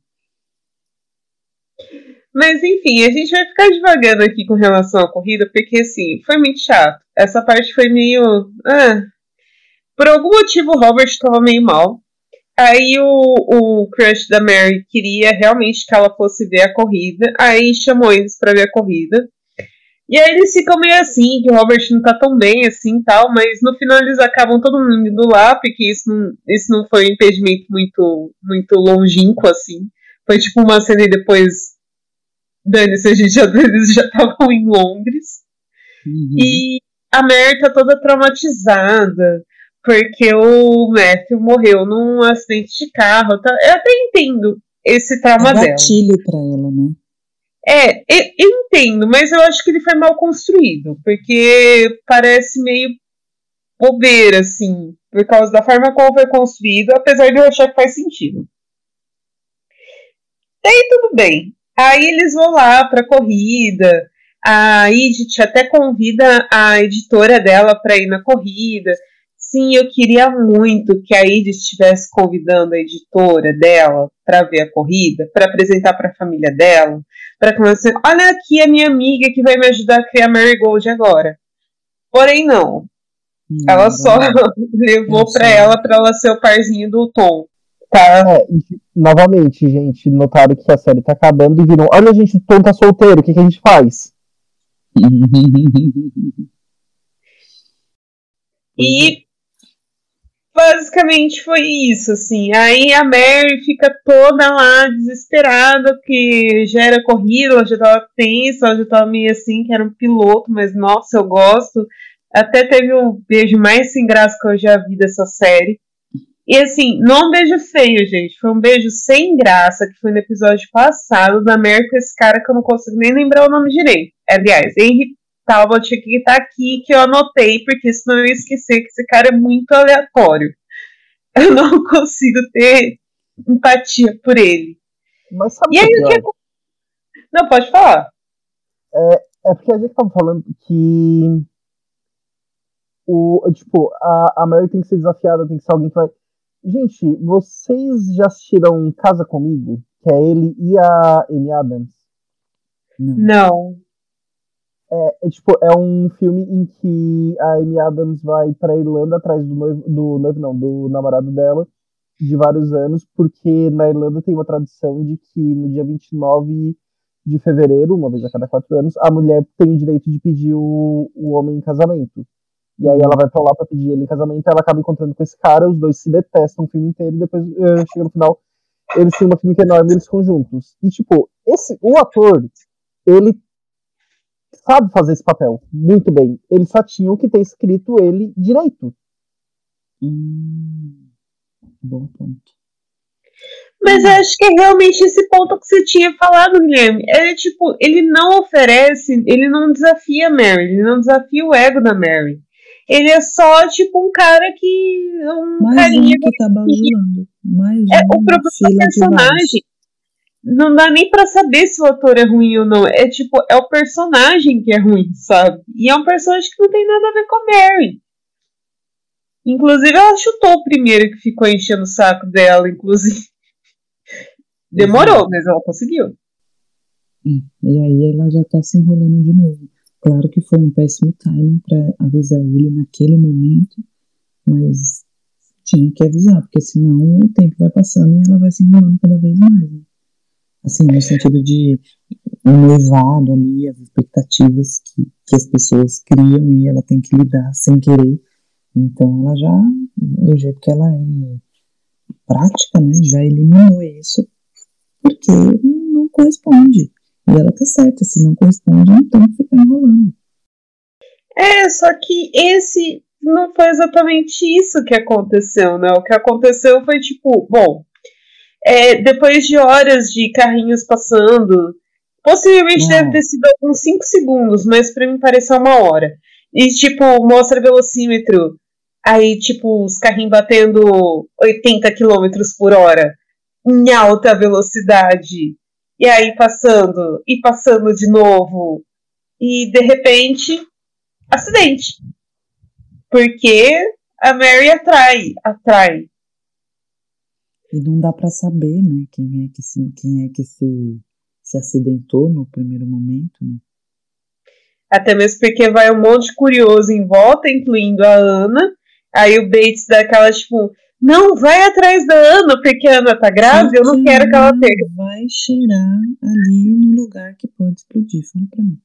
Mas enfim, a gente vai ficar devagando aqui com relação à corrida, porque assim, foi muito chato. Essa parte foi meio. Ah. Por algum motivo o Robert estava meio mal. Aí o, o crush da Mary queria realmente que ela fosse ver a corrida. Aí chamou eles pra ver a corrida. E aí eles ficam meio assim, que o Robert não tá tão bem assim tal, mas no final eles acabam todo mundo indo lá, porque isso não, isso não foi um impedimento muito, muito longínquo assim. Foi tipo uma cena e depois Dane-se, a gente já, eles já estavam em Londres. Uhum. E a Mary tá toda traumatizada. Porque o Matthew morreu num acidente de carro. Tá? Eu até entendo esse trauma é dela. gatilho pra ela, né? É, eu, eu entendo, mas eu acho que ele foi mal construído. Porque parece meio bobeira, assim. Por causa da forma como foi construído. Apesar de eu achar que faz sentido. Daí tudo bem. Aí eles vão lá pra corrida. A Edith até convida a editora dela pra ir na corrida. Sim, eu queria muito que a Iris estivesse convidando a editora dela para ver a corrida, para apresentar para a família dela, para começar, olha aqui a minha amiga que vai me ajudar a criar Marigold agora. Porém, não. Hum, ela só levou para ela para ela ser o parzinho do Tom. Tá. É, novamente, gente, notaram que a série tá acabando e viram, olha, gente, o Tom tá solteiro, o que, que a gente faz? e basicamente foi isso, assim. Aí a Mary fica toda lá desesperada, que já era corrida, ela já tava tensa, ela já tava meio assim, que era um piloto, mas nossa, eu gosto. Até teve um beijo mais sem graça que eu já vi dessa série. E assim, não é um beijo feio, gente. Foi um beijo sem graça, que foi no episódio passado da Mary com esse cara que eu não consigo nem lembrar o nome direito. Aliás, Henry Talbot que tá aqui, que eu anotei, porque senão eu ia esquecer que esse cara é muito aleatório. Eu não consigo ter empatia por ele. Mas sabe e aí, o que, é... Não, pode falar. É, é porque a gente tava falando que o, tipo, a, a Mary tem que ser desafiada, tem que ser alguém que vai. Gente, vocês já assistiram Casa Comigo? Que é ele e a Amy Adams? Não. Não. É, é, tipo, é um filme em que a Amy Adams vai pra Irlanda atrás do noivo, do noivo não, do namorado dela, de vários anos, porque na Irlanda tem uma tradição de que no dia 29 de fevereiro, uma vez a cada quatro anos, a mulher tem o direito de pedir o, o homem em casamento. E aí ela vai pra lá pra pedir ele em casamento, ela acaba encontrando com esse cara, os dois se detestam o filme inteiro, e depois uh, chega no final, eles têm uma química enorme, eles ficam juntos. E tipo, esse, o ator, ele sabe fazer esse papel muito bem. Ele só tinha que ter escrito ele direito. Hum, bom ponto. Mas eu acho que é realmente esse ponto que você tinha falado, Guilherme. É tipo, ele não oferece, ele não desafia a Mary, ele não desafia o ego da Mary. Ele é só, tipo, um cara que. Um Mais carinha um que tá bajulando. Mais é, um o problema é personagem não dá nem para saber se o ator é ruim ou não. É tipo, é o personagem que é ruim, sabe? E é um personagem que não tem nada a ver com a Mary. Inclusive, ela chutou o primeiro que ficou enchendo o saco dela, inclusive. Demorou, mas ela conseguiu. É, e aí ela já tá se enrolando de novo. Claro que foi um péssimo timing para avisar ele naquele momento, mas tinha que avisar, porque senão o tempo vai passando e ela vai se enrolando cada vez mais. Né? Assim, no sentido de um noivado ali, as expectativas que, que as pessoas criam e ela tem que lidar sem querer. Então ela já, do jeito que ela é prática, né, já eliminou isso, porque não corresponde. E ela tá certa, se não corresponde, não tem que ficar enrolando. É, só que esse não foi exatamente isso que aconteceu, né? O que aconteceu foi tipo, bom, é, depois de horas de carrinhos passando, possivelmente deve ter sido uns 5 segundos, mas para mim pareceu uma hora. E, tipo, mostra velocímetro, aí, tipo, os carrinhos batendo 80 km por hora, em alta velocidade, e aí passando, e passando de novo, e de repente, acidente. Porque a Mary atrai, atrai e não dá para saber, né, quem é que se, quem é que se, se acidentou no primeiro momento, né? Até mesmo porque vai um monte de curioso em volta, incluindo a Ana. Aí o Bates dá aquela, tipo, não, vai atrás da Ana, porque a Ana tá grávida, eu não quero que ela tenha. Vai cheirar ali no lugar que pode explodir, fala pra mim.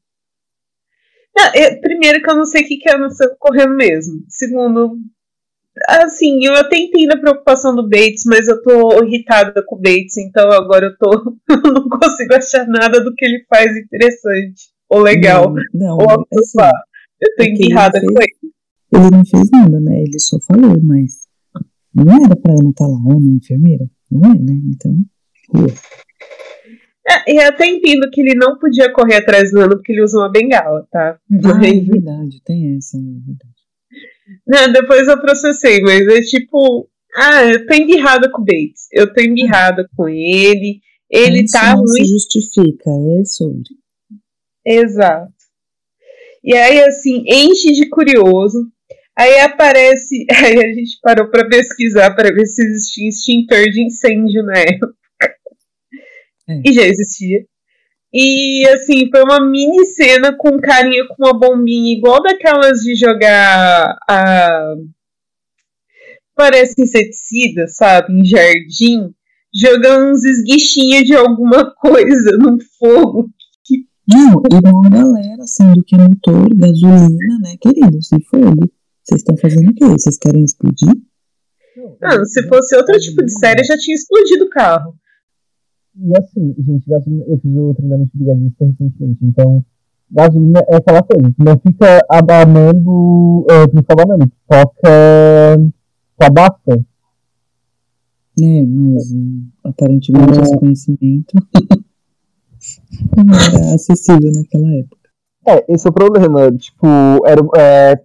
Não, eu, primeiro que eu não sei o que, que a Ana está correndo mesmo. Segundo, assim, eu até entendo a preocupação do Bates, mas eu tô irritada com o Bates, então agora eu tô. eu não consigo achar nada do que ele faz interessante ou legal. Não, não ou assim, eu tô irritada com ele. Ele não fez nada, né? Ele só falou, mas não era pra Ana estar tá lá, Ana, enfermeira. Não é, né? Então. É, e até entendo que ele não podia correr atrás do Ana porque ele usa uma bengala, tá? Ah, é verdade, tem essa, é verdade. Não, depois eu processei, mas é tipo. Ah, eu tô embirrada com o Bates. Eu tô embirrada com ele. Ele Isso tá não muito. se justifica, é sobre. Exato. E aí, assim, enche de curioso. Aí aparece, aí a gente parou para pesquisar para ver se existia extintor de incêndio na época. É. E já existia. E assim, foi uma mini cena com um carinha com uma bombinha igual daquelas de jogar a. Parece inseticida, sabe? Em jardim. Jogando uns esguichinhos de alguma coisa no fogo. Não, e uma galera, sendo que é motor, gasolina, né, queridos? E fogo. Vocês estão fazendo o quê? Vocês querem explodir? Não, se fosse outro tipo de série, já tinha explodido o carro. E assim, gente, gasolina, eu fiz o treinamento de gasolista recentemente, então gasolina é aquela coisa, não fica abanando, uh, não fica abanando, toca, tu abafa. É, mas aparentemente esse conhecimento não era acessível naquela época. É, esse é o problema, tipo, era é,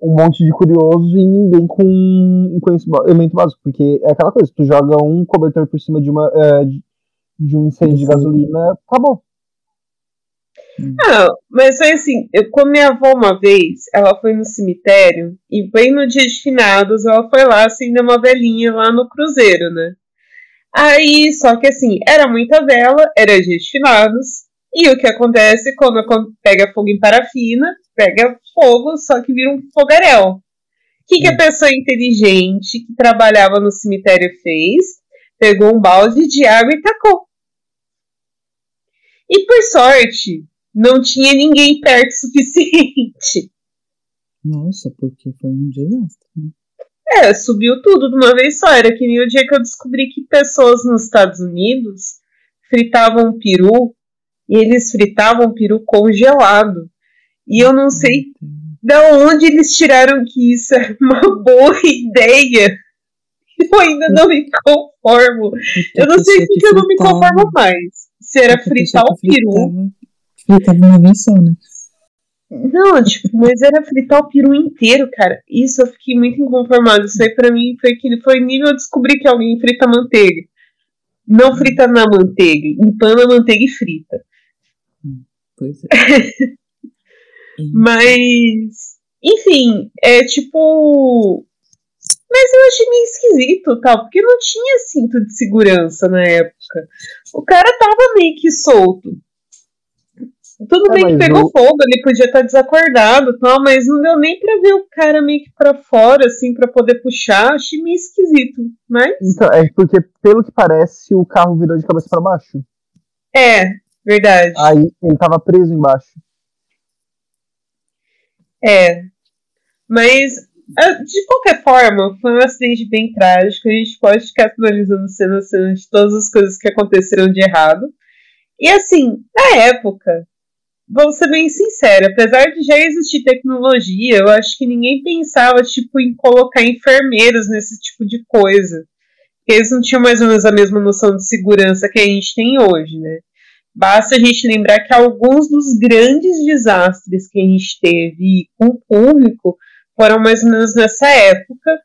um monte de curiosos e ninguém com um conhecimento básico, porque é aquela coisa, tu joga um cobertor por cima de uma, é, de, de um incêndio de gasolina, acabou. Ah, mas foi assim, eu com minha avó uma vez, ela foi no cemitério e bem no dia de finados ela foi lá acender uma velhinha lá no cruzeiro, né? Aí, só que assim, era muita vela, era dia de finados, e o que acontece quando pega fogo em parafina, pega fogo, só que vira um fogaréu. O que, que a hum. pessoa inteligente que trabalhava no cemitério fez? Pegou um balde de água e tacou. E por sorte, não tinha ninguém perto suficiente. Nossa, porque foi um desastre, né? É, subiu tudo de uma vez só. Era que nem o dia que eu descobri que pessoas nos Estados Unidos fritavam peru e eles fritavam peru congelado. E eu não sei de onde eles tiraram que isso é uma boa ideia. Eu ainda não me conformo. Eu não sei se eu não me conformo mais se era fritar o peru. Fritava uma só, né? Não, tipo, mas era fritar o peru inteiro, cara. Isso eu fiquei muito inconformado. Isso aí pra mim foi que foi nível descobrir que alguém frita manteiga. Não frita na manteiga, empana a manteiga e frita. Pois é. mas, enfim, é tipo. Mas eu achei meio esquisito, tal, porque não tinha cinto de segurança na época. O cara tava meio que solto. Tudo é, bem que pegou fogo, ele podia estar desacordado tal, mas não deu nem pra ver o cara meio que pra fora, assim, pra poder puxar. Achei meio esquisito, mas. Então, é porque, pelo que parece, o carro virou de cabeça para baixo. É, verdade. Aí ele tava preso embaixo. É. Mas de qualquer forma, foi um acidente bem trágico. A gente pode ficar analisando cena cena de todas as coisas que aconteceram de errado. E assim, na época, vou ser bem sincera, apesar de já existir tecnologia, eu acho que ninguém pensava tipo em colocar enfermeiros nesse tipo de coisa. Eles não tinham mais ou menos a mesma noção de segurança que a gente tem hoje, né? Basta a gente lembrar que alguns dos grandes desastres que a gente teve com o público foram mais ou menos nessa época.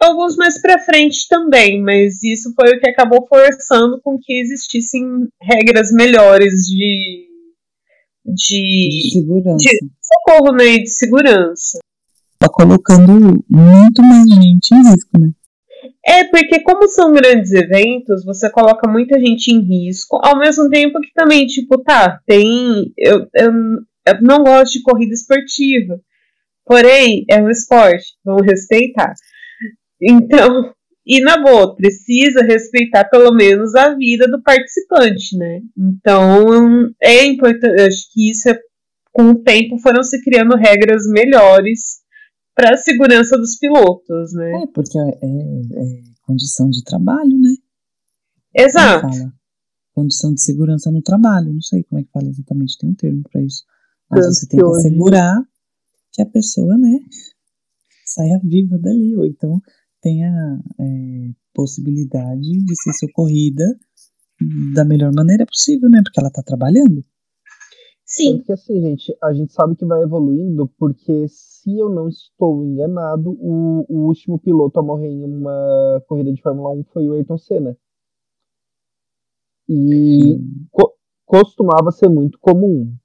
Alguns mais para frente também, mas isso foi o que acabou forçando com que existissem regras melhores de de, de segurança, de socorro, né, de segurança. Tá colocando muito mais gente em risco, né? É, porque como são grandes eventos, você coloca muita gente em risco, ao mesmo tempo que também, tipo, tá, tem. Eu, eu, eu não gosto de corrida esportiva. Porém, é um esporte, vamos respeitar. Então, e na boa, precisa respeitar pelo menos a vida do participante, né? Então, é importante, acho que isso é, com o tempo foram se criando regras melhores para a segurança dos pilotos, né? É, porque é, é, condição de trabalho, né? Exato. Condição de segurança no trabalho, não sei como é que fala exatamente, tem um termo para isso. Mas você tem que assegurar que a pessoa, né, saia viva dali, ou então tenha é, possibilidade de ser socorrida da melhor maneira possível, né, porque ela está trabalhando. Sim. Porque assim, gente, a gente sabe que vai evoluindo, porque se eu não estou enganado, o, o último piloto a morrer em uma corrida de Fórmula 1 foi o Ayrton Senna. E co costumava ser muito comum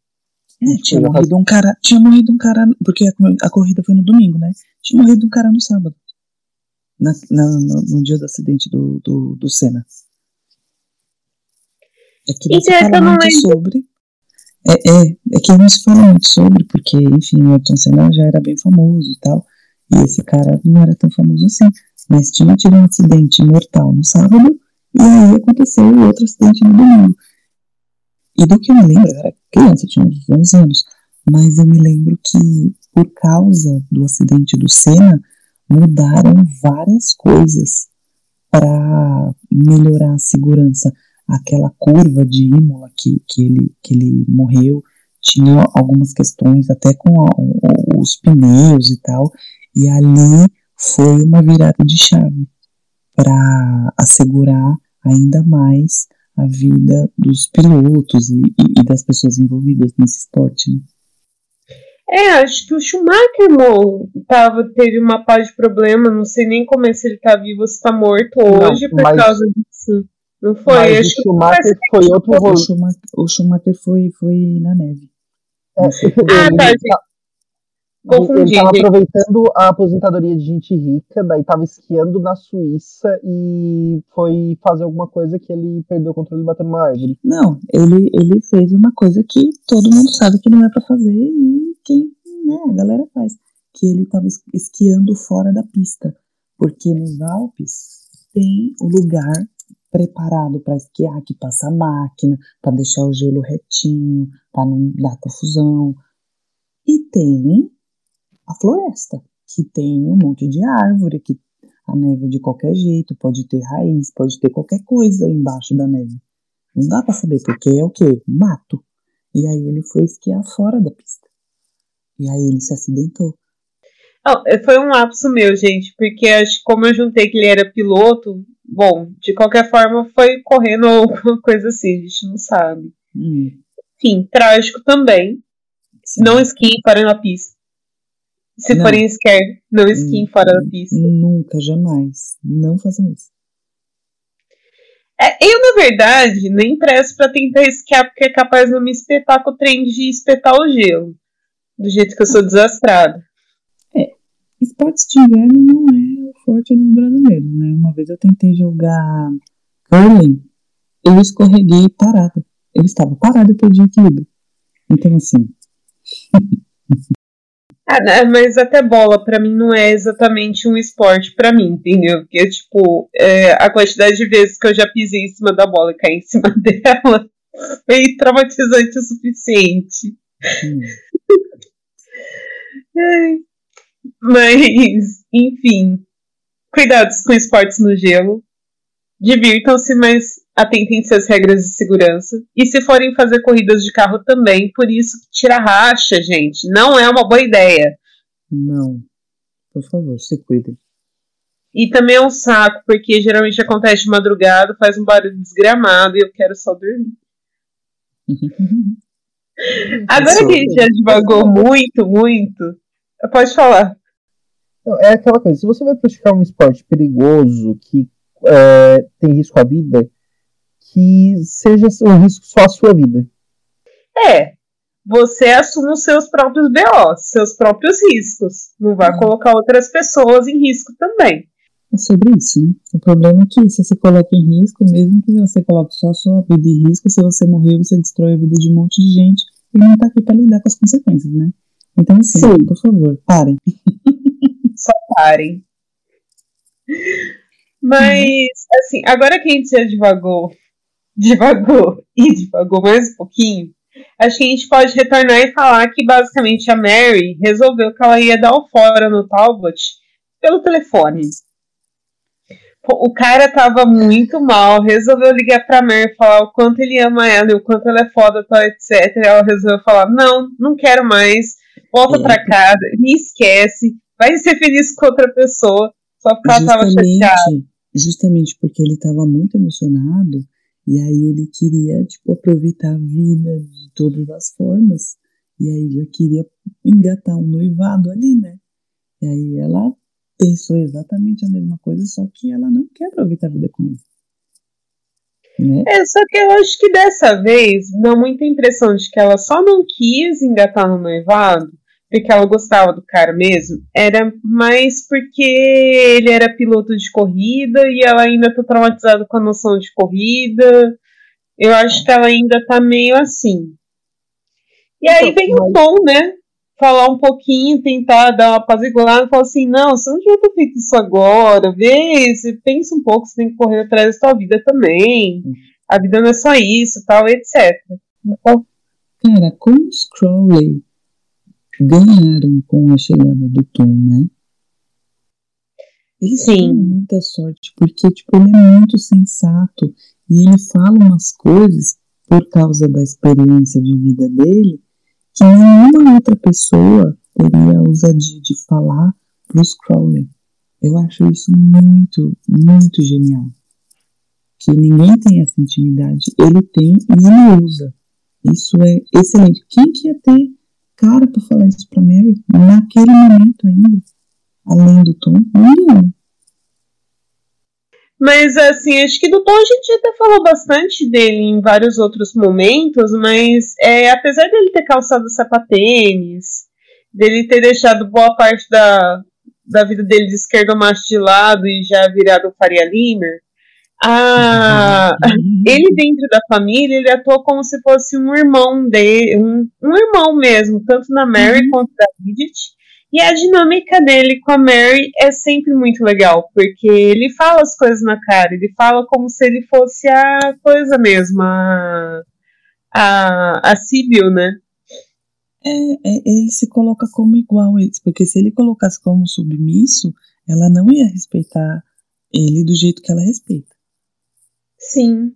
É, tinha já morrido um cara. Tinha morrido um cara. Porque a, a corrida foi no domingo, né? Tinha morrido um cara no sábado. Na, na- no, no dia do acidente do, do, do Senna. É que não se fala muito sobre. É, é, é que não se fala muito sobre, porque, enfim, o Ayrton Senna já era bem famoso e tal. E esse cara não era tão famoso assim. Mas tinha tido um acidente mortal no sábado, e aí aconteceu outro acidente no domingo. E do que eu me lembro, eu era criança, eu tinha uns 11 anos, mas eu me lembro que por causa do acidente do Senna, mudaram várias coisas para melhorar a segurança. Aquela curva de Imola que, que, ele, que ele morreu tinha algumas questões até com a- os pneus e tal, e ali foi uma virada de chave para assegurar ainda mais a vida dos pilotos e, e- e das pessoas envolvidas nesse esporte. né? É, acho que o Schumacher mo- tava, teve uma paz de problema, não sei nem como é se ele tá vivo ou se tá morto Não, hoje por mas- causa disso. Não foi? Mas acho o que Schumacher foi outro O rolê. Schumacher, o Schumacher foi, foi na neve. É, Ah, tá, tá- gente. Confundi, ele tava aproveitando a aposentadoria de gente rica, daí tava esquiando na Suíça e foi fazer alguma coisa que ele perdeu o controle e bateu numa árvore. Não, ele, ele fez uma coisa que todo mundo sabe que não é pra fazer e quem, né, a galera faz. Que ele tava es- esquiando fora da pista. Porque nos Alpes tem o lugar preparado para esquiar, que passa a máquina, para deixar o gelo retinho, para não dar confusão. E tem a floresta, que tem um monte de árvore, que a neve é de qualquer jeito, pode ter raiz, pode ter qualquer coisa embaixo da neve. Não dá pra saber, porque é o quê? Mato. E aí ele foi esquiar fora da pista. E aí ele se acidentou. É, foi um lapso meu, gente, porque acho que como eu juntei que ele era piloto, bom, de qualquer forma foi correndo ou alguma coisa assim, a gente não sabe. Hum, Enfim, trágico também. sim. Não esquiem fora da pista. Se Não. forem não esquiem Hum, fora da pista. Nunca, jamais. Não façam isso. É, eu, na verdade, nem presto pra tentar esquiar, porque é capaz de não me espetar com o trem de espetar o gelo. Do jeito que eu sou desastrada. Esportes de inverno não é o forte dos brasileiros, né? Uma vez eu tentei jogar curling, eu escorreguei parada. Eu estava parada e perdi o equilíbrio. Então, assim, Ah, né, mas até bola, pra mim, não é exatamente um esporte pra mim, entendeu? Porque, tipo, é, a quantidade de vezes que eu já pisei em cima da bola e caí em cima dela foi traumatizante o suficiente. hum, Ai. Mas, enfim, cuidados com esportes no gelo. Divirtam-se, mas atentem-se às regras de segurança. E se forem fazer corridas de carro também, por isso tira racha, gente. Não é uma boa ideia. não. Por favor, se cuidem. E também é um saco, porque geralmente acontece de madrugada, faz um barulho desgramado e eu quero só dormir. Agora que a gente já devagou muito, muito, pode falar. É aquela coisa, se você vai praticar um esporte perigoso, que é, tem risco à vida, que seja um risco só à sua vida. É, você assume os seus próprios BOs, seus próprios riscos. Não vai Hum. colocar outras pessoas em risco também. É sobre isso, né? O problema é que se você coloca em risco, mesmo que você coloque só a sua vida em risco, se você morrer, você destrói a vida de um monte de gente e não tá aqui pra lidar com as consequências, né? Então, assim, Sim. por favor, parem. Parem. Mas, assim, agora que a gente já divagou, divagou e divagou mais um pouquinho, acho que a gente pode retornar e falar que basicamente a Mary resolveu que ela ia dar o fora no Talbot pelo telefone. O cara tava muito mal, resolveu ligar pra Mary falar o quanto ele ama ela e o quanto ela é foda, tal, etc. Ela resolveu falar: Não, não quero mais, volta É. pra casa, me esquece, vai ser feliz com outra pessoa. Só porque ela tava chateada. Justamente, justamente porque ele tava muito emocionado e aí ele queria, tipo, aproveitar a vida de todas as formas e aí já queria engatar um noivado ali, né? E aí ela pensou exatamente a mesma coisa, só que ela não quer aproveitar a vida com ele. Né? É, só que eu acho que dessa vez dá muita impressão de que ela só não quis engatar no noivado porque ela gostava do cara mesmo, era mais porque ele era piloto de corrida e ela ainda tá traumatizada com a noção de corrida. Eu acho que ela ainda tá meio assim. E aí vem o Tom, né? Falar um pouquinho, tentar dar uma apaziguada, falar assim, não, você não devia ter feito isso agora, vê, você pensa um pouco, você tem que correr atrás da sua vida também. A vida não é só isso, tal, etc. Cara, como Crowley ganharam com a chegada do Tom, né? Sim. tiveram muita sorte, porque tipo, ele é muito sensato e ele fala umas coisas por causa da experiência de vida dele que nenhuma outra pessoa teria a ousadia de falar para os Crowley. Eu acho isso muito, muito genial. Que ninguém tem essa intimidade. Ele tem e ele usa. Isso é excelente. Quem que ia ter cara para falar isso para Mary naquele momento ainda? Além do Tom? Ninguém. Mas assim, acho que do Tom a gente até falou bastante dele em vários outros momentos, mas é, apesar dele ter calçado sapatênis, dele ter deixado boa parte da, da vida dele de esquerdo macho de lado e já virado o Faria Limer, a, ele dentro da família, ele atua como se fosse um irmão dele, um, um irmão mesmo, tanto na Mary Uhum. quanto na Bridget. E a dinâmica dele com a Mary é sempre muito legal, porque ele fala as coisas na cara, ele fala como se ele fosse a coisa mesmo, a, a, a Sibyl, né? É, é, ele se coloca como igual porque se ele colocasse como submisso, ela não ia respeitar ele do jeito que ela respeita. Sim.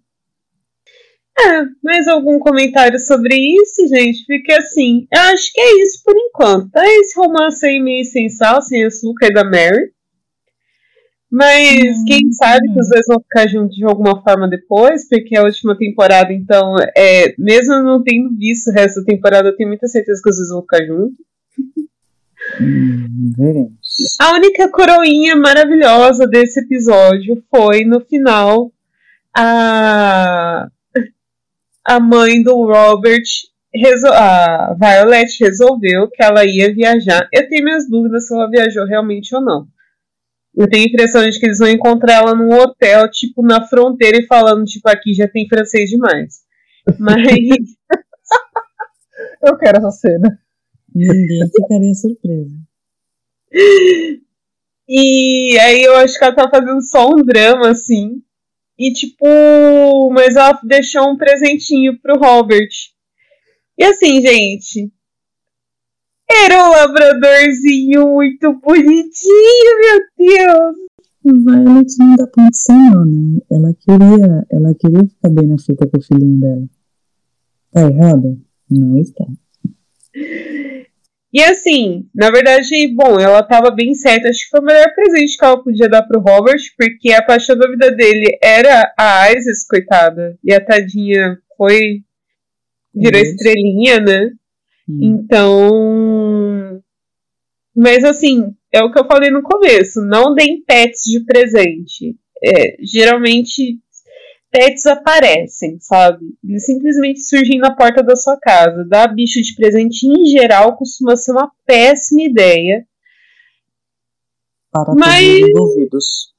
É, mais algum comentário sobre isso, gente? Porque assim, eu acho que é isso por enquanto. Tá esse romance aí meio sem sal, sem açúcar da Mary. Mas Hum, quem sabe que hum. os dois vão ficar juntos de alguma forma depois, porque a última temporada, então, é, mesmo não tendo visto o resto da temporada, eu tenho muita certeza que os dois vão ficar juntos. Hum, veremos. A única coroinha maravilhosa desse episódio foi no final a, a mãe do Robert, resol- a Violet resolveu que ela ia viajar. Eu tenho minhas dúvidas se ela viajou realmente ou não. Eu tenho a impressão de que eles vão encontrar ela num hotel, tipo, na fronteira e falando, tipo, aqui já tem francês demais. Mas Eu quero essa cena. Ninguém ficaria surpreso. E aí eu acho que ela tá fazendo só um drama, assim. E tipo, mas ela deixou um presentinho pro Robert. E assim, gente. Era um labradorzinho muito bonitinho, meu Deus. Violet não dá condição, né? Ela queria, ela queria ficar bem na fita com o filhinho dela. Tá errada? Não está. E assim, na verdade, bom, ela tava bem certa. Acho que foi o melhor presente que ela podia dar pro Robert, porque a paixão da vida dele era a Isis, coitada. E a tadinha foi. virou Isso. estrelinha, né? Hum. Então. Mas assim, é o que eu falei no começo: não deem pets de presente. É, geralmente, pets aparecem, sabe? Eles simplesmente surgem na porta da sua casa. Dar bicho de presente, em geral, costuma ser uma péssima ideia. Para Mas- todos os envolvidos.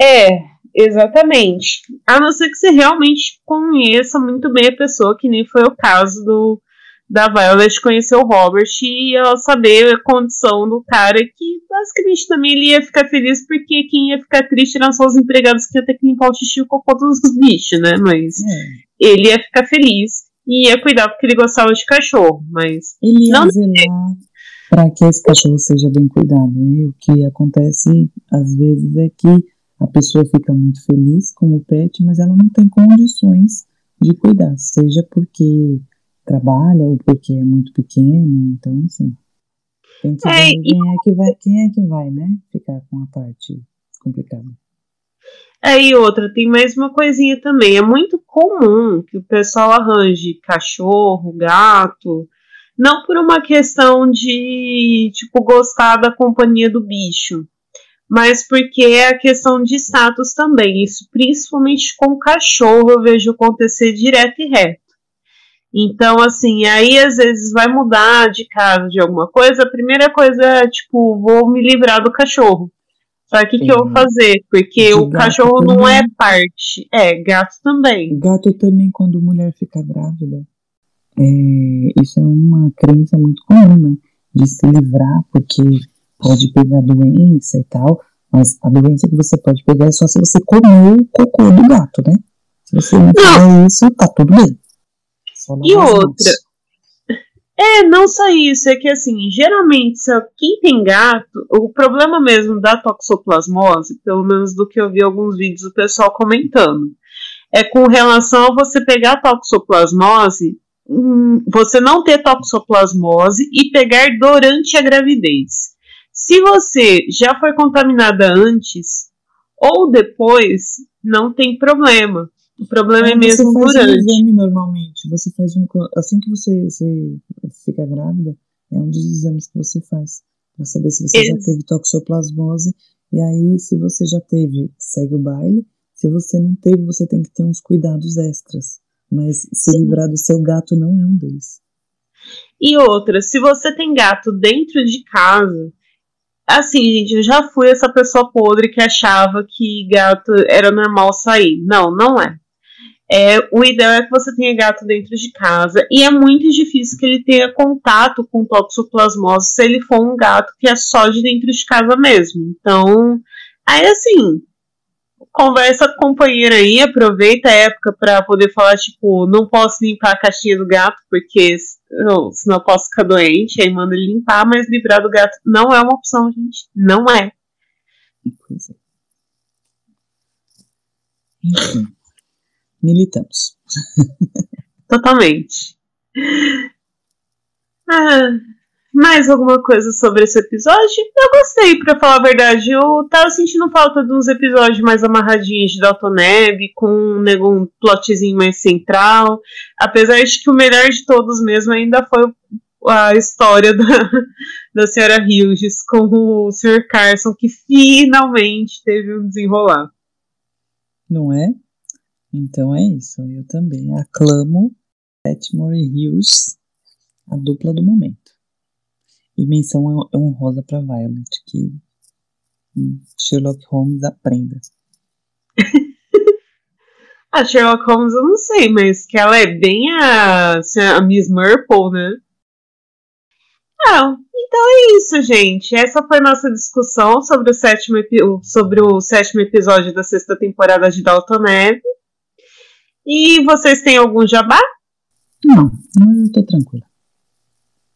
É, exatamente. A não ser que você realmente conheça muito bem a pessoa, que nem foi o caso do da Violet conhecer o Robert e ela saber a condição do cara que basicamente também ele ia ficar feliz porque quem ia ficar triste eram só os empregados que iam ter que limpar o xixi e o cocô dos bichos, né? Mas É. ele ia ficar feliz e ia cuidar porque ele gostava de cachorro, mas Ele ia Não- zelar para que esse cachorro seja bem cuidado. E o que acontece às vezes é que a pessoa fica muito feliz com o pet, mas ela não tem condições de cuidar, seja porque trabalha ou porque é muito pequeno. Então, assim, tem que É, ver e- quem é que vai, quem é que vai, né? Ficar com a parte complicada. Aí outra, tem mais uma coisinha também. É muito comum que o pessoal arranje cachorro, gato, não por uma questão de, tipo, gostar da companhia do bicho, mas porque é a questão de status também. Isso, principalmente com cachorro, eu vejo acontecer direto e reto. Então, assim, aí às vezes vai mudar de casa de alguma coisa. A primeira coisa é, tipo, vou me livrar do cachorro. Só que o que eu vou fazer? Porque de o cachorro também. não é parte. É, gato também. Gato também, quando mulher fica grávida. É, isso é uma crença muito comum, né? De se livrar, porque pode pegar doença e tal. Mas a doença que você pode pegar é só se você comer o cocô do gato, né? Se você não fizer isso, tá tudo bem. E outra. É, não só isso, é que assim, geralmente, quem tem gato, o problema mesmo da toxoplasmose, pelo menos do que eu vi alguns vídeos do pessoal comentando, é com relação a você pegar toxoplasmose, hum, você não ter toxoplasmose e pegar durante a gravidez. Se você já foi contaminada antes ou depois, não tem problema. O problema é mesmo você faz. Um exame normalmente. Você faz um, assim que você, você fica grávida, é um dos exames que você faz para saber se você já teve toxoplasmose. E aí, se você já teve, segue o baile. Se você não teve, você tem que ter uns cuidados extras. Mas se Sim. livrar do seu gato não é um deles. E outra, se você tem gato dentro de casa, assim, gente, eu já fui essa pessoa podre que achava que gato era normal sair. Não, não é. É, o ideal é que você tenha gato dentro de casa e é muito difícil que ele tenha contato com toxoplasmose se ele for um gato que é só de dentro de casa mesmo. Então, aí assim, conversa com o companheiro aí, aproveita a época para poder falar, tipo, não posso limpar a caixinha do gato porque não, senão eu posso ficar doente, aí manda ele limpar, mas livrar do gato não é uma opção, gente. Não é. Enfim militamos. Totalmente. Ah, mais alguma coisa sobre esse episódio? Eu gostei, para falar a verdade. Eu tava sentindo falta de uns episódios mais amarradinhos de Dalton Neb, com um plotzinho mais central. Apesar de que o melhor de todos mesmo ainda foi a história da, da senhora Hughes com o Sr. Carson, que finalmente teve um desenrolar. Não é? Então é isso, eu também aclamo Setmore e Hughes, a dupla do momento. E menção honrosa para Violet, que hum, Sherlock Holmes aprenda. a Sherlock Holmes eu não sei, mas que ela é bem a, assim, a Miss Marple, né? Ah, então é isso, gente. Essa foi nossa discussão sobre o sétimo, sobre o sétimo episódio da sexta temporada de Dalton Neve. E vocês têm algum jabá? Não, eu tô tranquila.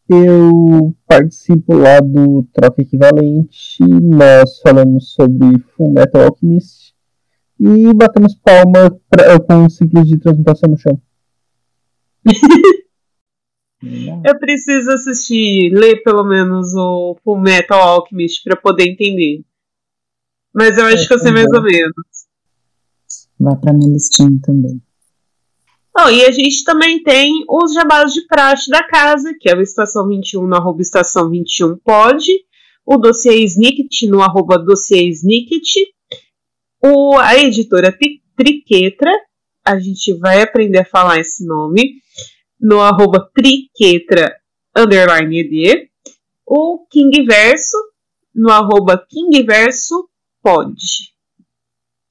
Eu participo lá do Troca Equivalente, nós falamos sobre Full Metal Alchemist e batemos palma pra, com ciclos de transmutação no chão. eu preciso assistir, ler pelo menos o Full Metal Alchemist para poder entender. Mas eu acho é, que eu sei mais ou menos. Vai pra minha listinha também. E a gente também tem os jabás de praxe da casa, que é o Estação 21 no arroba Estação 21 pode, o dossiê Snicket no arroba dossiê Snicket, o, a editora Triquetra, a gente vai aprender a falar esse nome, no arroba Triquetra underline ed, o King Verso no arroba King Verso pode.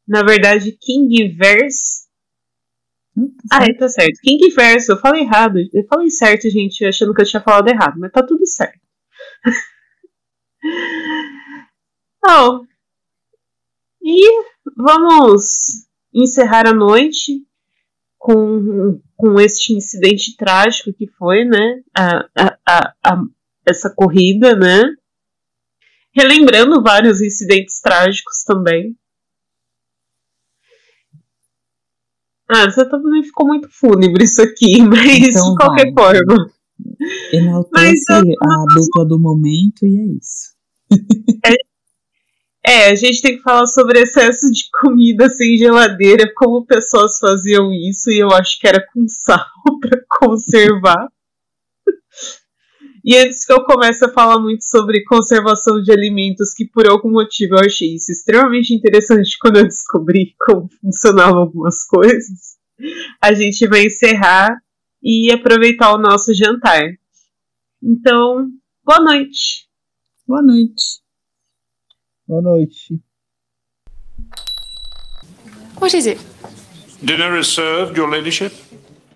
Na verdade, King Verse ah, tá certo. King Verso, eu falei errado. Eu falei certo, gente, achando que eu tinha falado errado, mas tá tudo certo. oh. E vamos encerrar a noite com, com este incidente trágico que foi, né? A, a, a, a essa corrida, né? Relembrando vários incidentes trágicos também. Ah, você também ficou muito fúnebre isso aqui, mas então de qualquer vai. forma. Enaltece mas, a dupla do momento e é isso. É, é, a gente tem que falar sobre excesso de comida sem geladeira, como pessoas faziam isso, e eu acho que era com sal para conservar. E antes que eu comece a falar muito sobre conservação de alimentos, que por algum motivo eu achei isso extremamente interessante quando eu descobri como funcionavam algumas coisas, a gente vai encerrar e aproveitar o nosso jantar. Então, boa noite. Boa noite. Boa noite. What is it? Dinner is served, Your Ladyship.